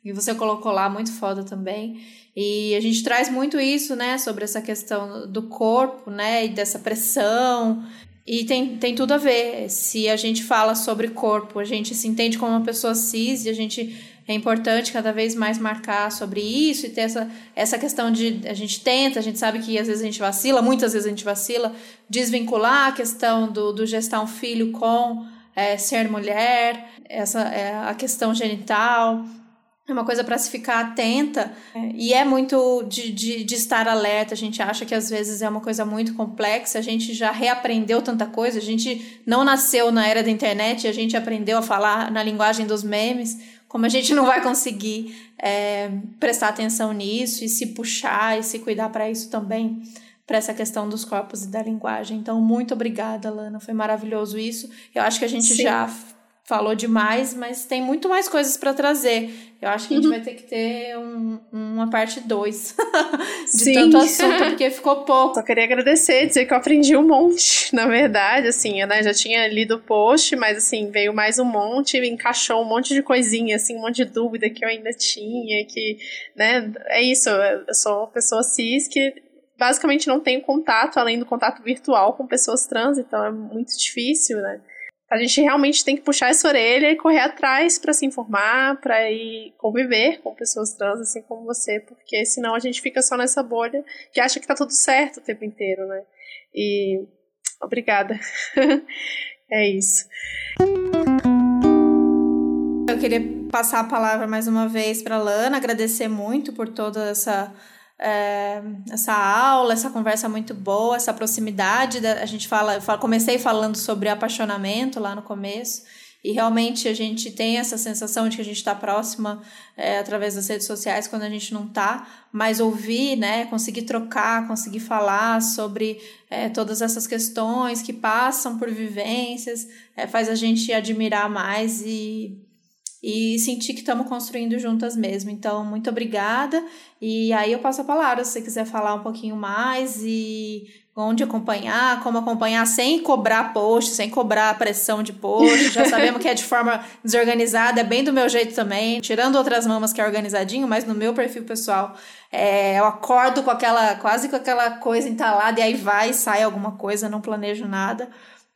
que você colocou lá, muito foda também. E a gente traz muito isso, né, sobre essa questão do corpo, né, e dessa pressão e tem, tem tudo a ver. Se a gente fala sobre corpo, a gente se entende como uma pessoa cis e a gente é importante cada vez mais marcar sobre isso e ter essa, essa questão de a gente tenta, a gente sabe que às vezes a gente vacila, muitas vezes a gente vacila, desvincular a questão do, do gestar um filho com é, ser mulher, essa é, a questão genital, é uma coisa para se ficar atenta e é muito de, de, de, estar alerta. A gente acha que às vezes é uma coisa muito complexa, a gente já reaprendeu tanta coisa, a gente não nasceu na era da internet, a gente aprendeu a falar na linguagem dos memes. Como a gente não vai conseguir é, prestar atenção nisso e se puxar e se cuidar para isso também, para essa questão dos corpos e da linguagem. Então, muito obrigada, Lana, foi maravilhoso isso. Eu acho que a gente Sim. já falou demais, mas tem muito mais coisas para trazer. Eu acho que a gente uhum. vai ter que ter um, uma parte 2 [laughs] de Sim. tanto assunto, porque ficou pouco. Só queria agradecer, dizer que eu aprendi um monte, [laughs] na verdade, assim, né, já tinha lido o post, mas assim, veio mais um monte, encaixou um monte de coisinha, assim, um monte de dúvida que eu ainda tinha, que, né, é isso, eu sou uma pessoa cis que basicamente não tenho contato, além do contato virtual com pessoas trans, então é muito difícil, né, a gente realmente tem que puxar essa orelha e correr atrás para se informar, para ir conviver com pessoas trans assim como você, porque senão a gente fica só nessa bolha que acha que tá tudo certo o tempo inteiro, né? E obrigada. [laughs] é isso. Eu queria passar a palavra mais uma vez para Lana, agradecer muito por toda essa é, essa aula, essa conversa muito boa, essa proximidade. Da, a gente fala, fala, comecei falando sobre apaixonamento lá no começo. E realmente a gente tem essa sensação de que a gente está próxima é, através das redes sociais quando a gente não está, mas ouvir, né, conseguir trocar, conseguir falar sobre é, todas essas questões que passam por vivências, é, faz a gente admirar mais e e sentir que estamos construindo juntas mesmo. Então, muito obrigada. E aí eu passo a palavra se você quiser falar um pouquinho mais e onde acompanhar, como acompanhar sem cobrar post, sem cobrar pressão de post. Já [laughs] sabemos que é de forma desorganizada, é bem do meu jeito também, tirando outras mamas que é organizadinho, mas no meu perfil pessoal é, eu acordo com aquela, quase com aquela coisa entalada e aí vai, sai alguma coisa, não planejo nada.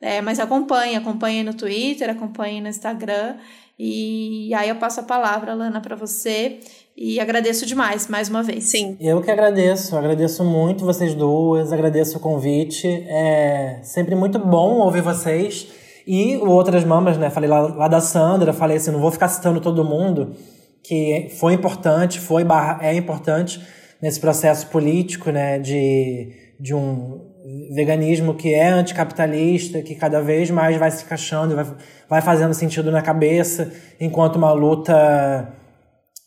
É, mas acompanhe, acompanhe no Twitter, acompanhe no Instagram. E aí eu passo a palavra, Lana, para você. E agradeço demais, mais uma vez. Sim. Eu que agradeço, agradeço muito vocês duas, agradeço o convite. É sempre muito bom ouvir vocês. E o Outras Mamas, né? Falei lá, lá da Sandra, falei assim, não vou ficar citando todo mundo, que foi importante, foi barra, é importante nesse processo político, né? De, de um veganismo que é anticapitalista, que cada vez mais vai se encaixando, vai, vai fazendo sentido na cabeça, enquanto uma luta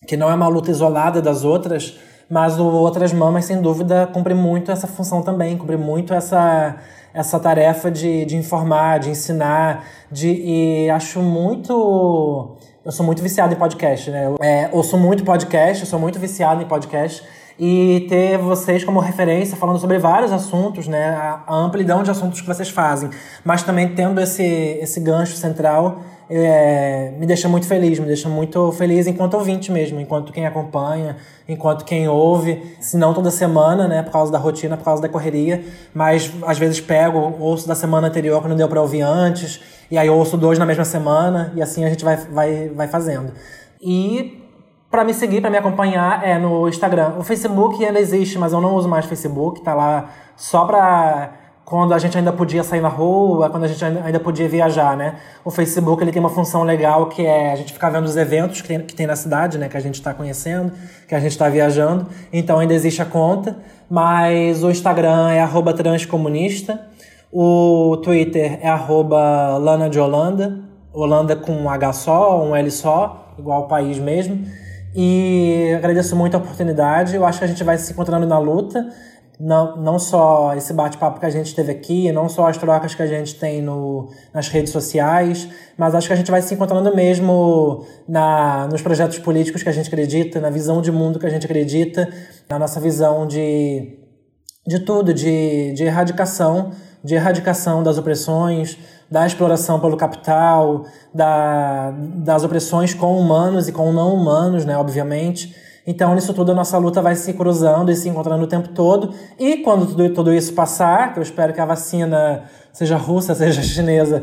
que não é uma luta isolada das outras, mas o Outras Mamas, sem dúvida, cumpre muito essa função também, cumpre muito essa, essa tarefa de, de informar, de ensinar, de, e acho muito... Eu sou muito viciado em podcast, né? É, ouço muito podcast, eu sou muito viciado em podcast, e ter vocês como referência falando sobre vários assuntos, né? A, a amplidão de assuntos que vocês fazem, mas também tendo esse, esse gancho central é, me deixa muito feliz, me deixa muito feliz enquanto ouvinte mesmo, enquanto quem acompanha, enquanto quem ouve, se não toda semana, né, por causa da rotina, por causa da correria, mas às vezes pego, ouço da semana anterior que não deu para ouvir antes, e aí ouço dois na mesma semana, e assim a gente vai, vai, vai fazendo. E para me seguir, para me acompanhar, é no Instagram. O Facebook ainda existe, mas eu não uso mais Facebook. Tá lá só pra quando a gente ainda podia sair na rua, quando a gente ainda podia viajar, né? O Facebook ele tem uma função legal que é a gente ficar vendo os eventos que tem, que tem na cidade, né? Que a gente está conhecendo, que a gente está viajando. Então ainda existe a conta, mas o Instagram é transcomunista. O Twitter é Lana de Holanda. Holanda com um H só, um L só, igual o país mesmo. E agradeço muito a oportunidade. Eu acho que a gente vai se encontrando na luta. Não, não só esse bate-papo que a gente teve aqui, não só as trocas que a gente tem no, nas redes sociais, mas acho que a gente vai se encontrando mesmo na, nos projetos políticos que a gente acredita, na visão de mundo que a gente acredita, na nossa visão de, de tudo, de, de erradicação, de erradicação das opressões, da exploração pelo capital, da, das opressões com humanos e com não humanos, né, obviamente. Então, nisso tudo, a nossa luta vai se cruzando e se encontrando o tempo todo. E quando tudo, tudo isso passar, que eu espero que a vacina seja russa, [laughs] seja chinesa,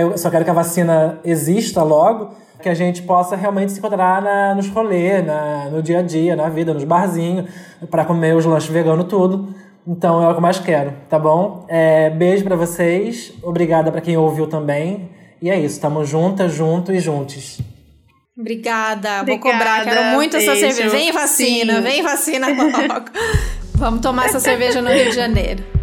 eu só quero que a vacina exista logo, que a gente possa realmente se encontrar na, nos rolês, na, no dia a dia, na vida, nos barzinhos, para comer os lanches veganos, tudo. Então é o que eu mais quero, tá bom? É, beijo para vocês, obrigada para quem ouviu também. E é isso, tamo juntas, juntos e juntos. Obrigada, Obrigada, vou cobrar, quero muito beijo. essa cerveja. Vem vacina, Sim. vem vacina logo. [laughs] Vamos tomar essa cerveja no Rio de Janeiro.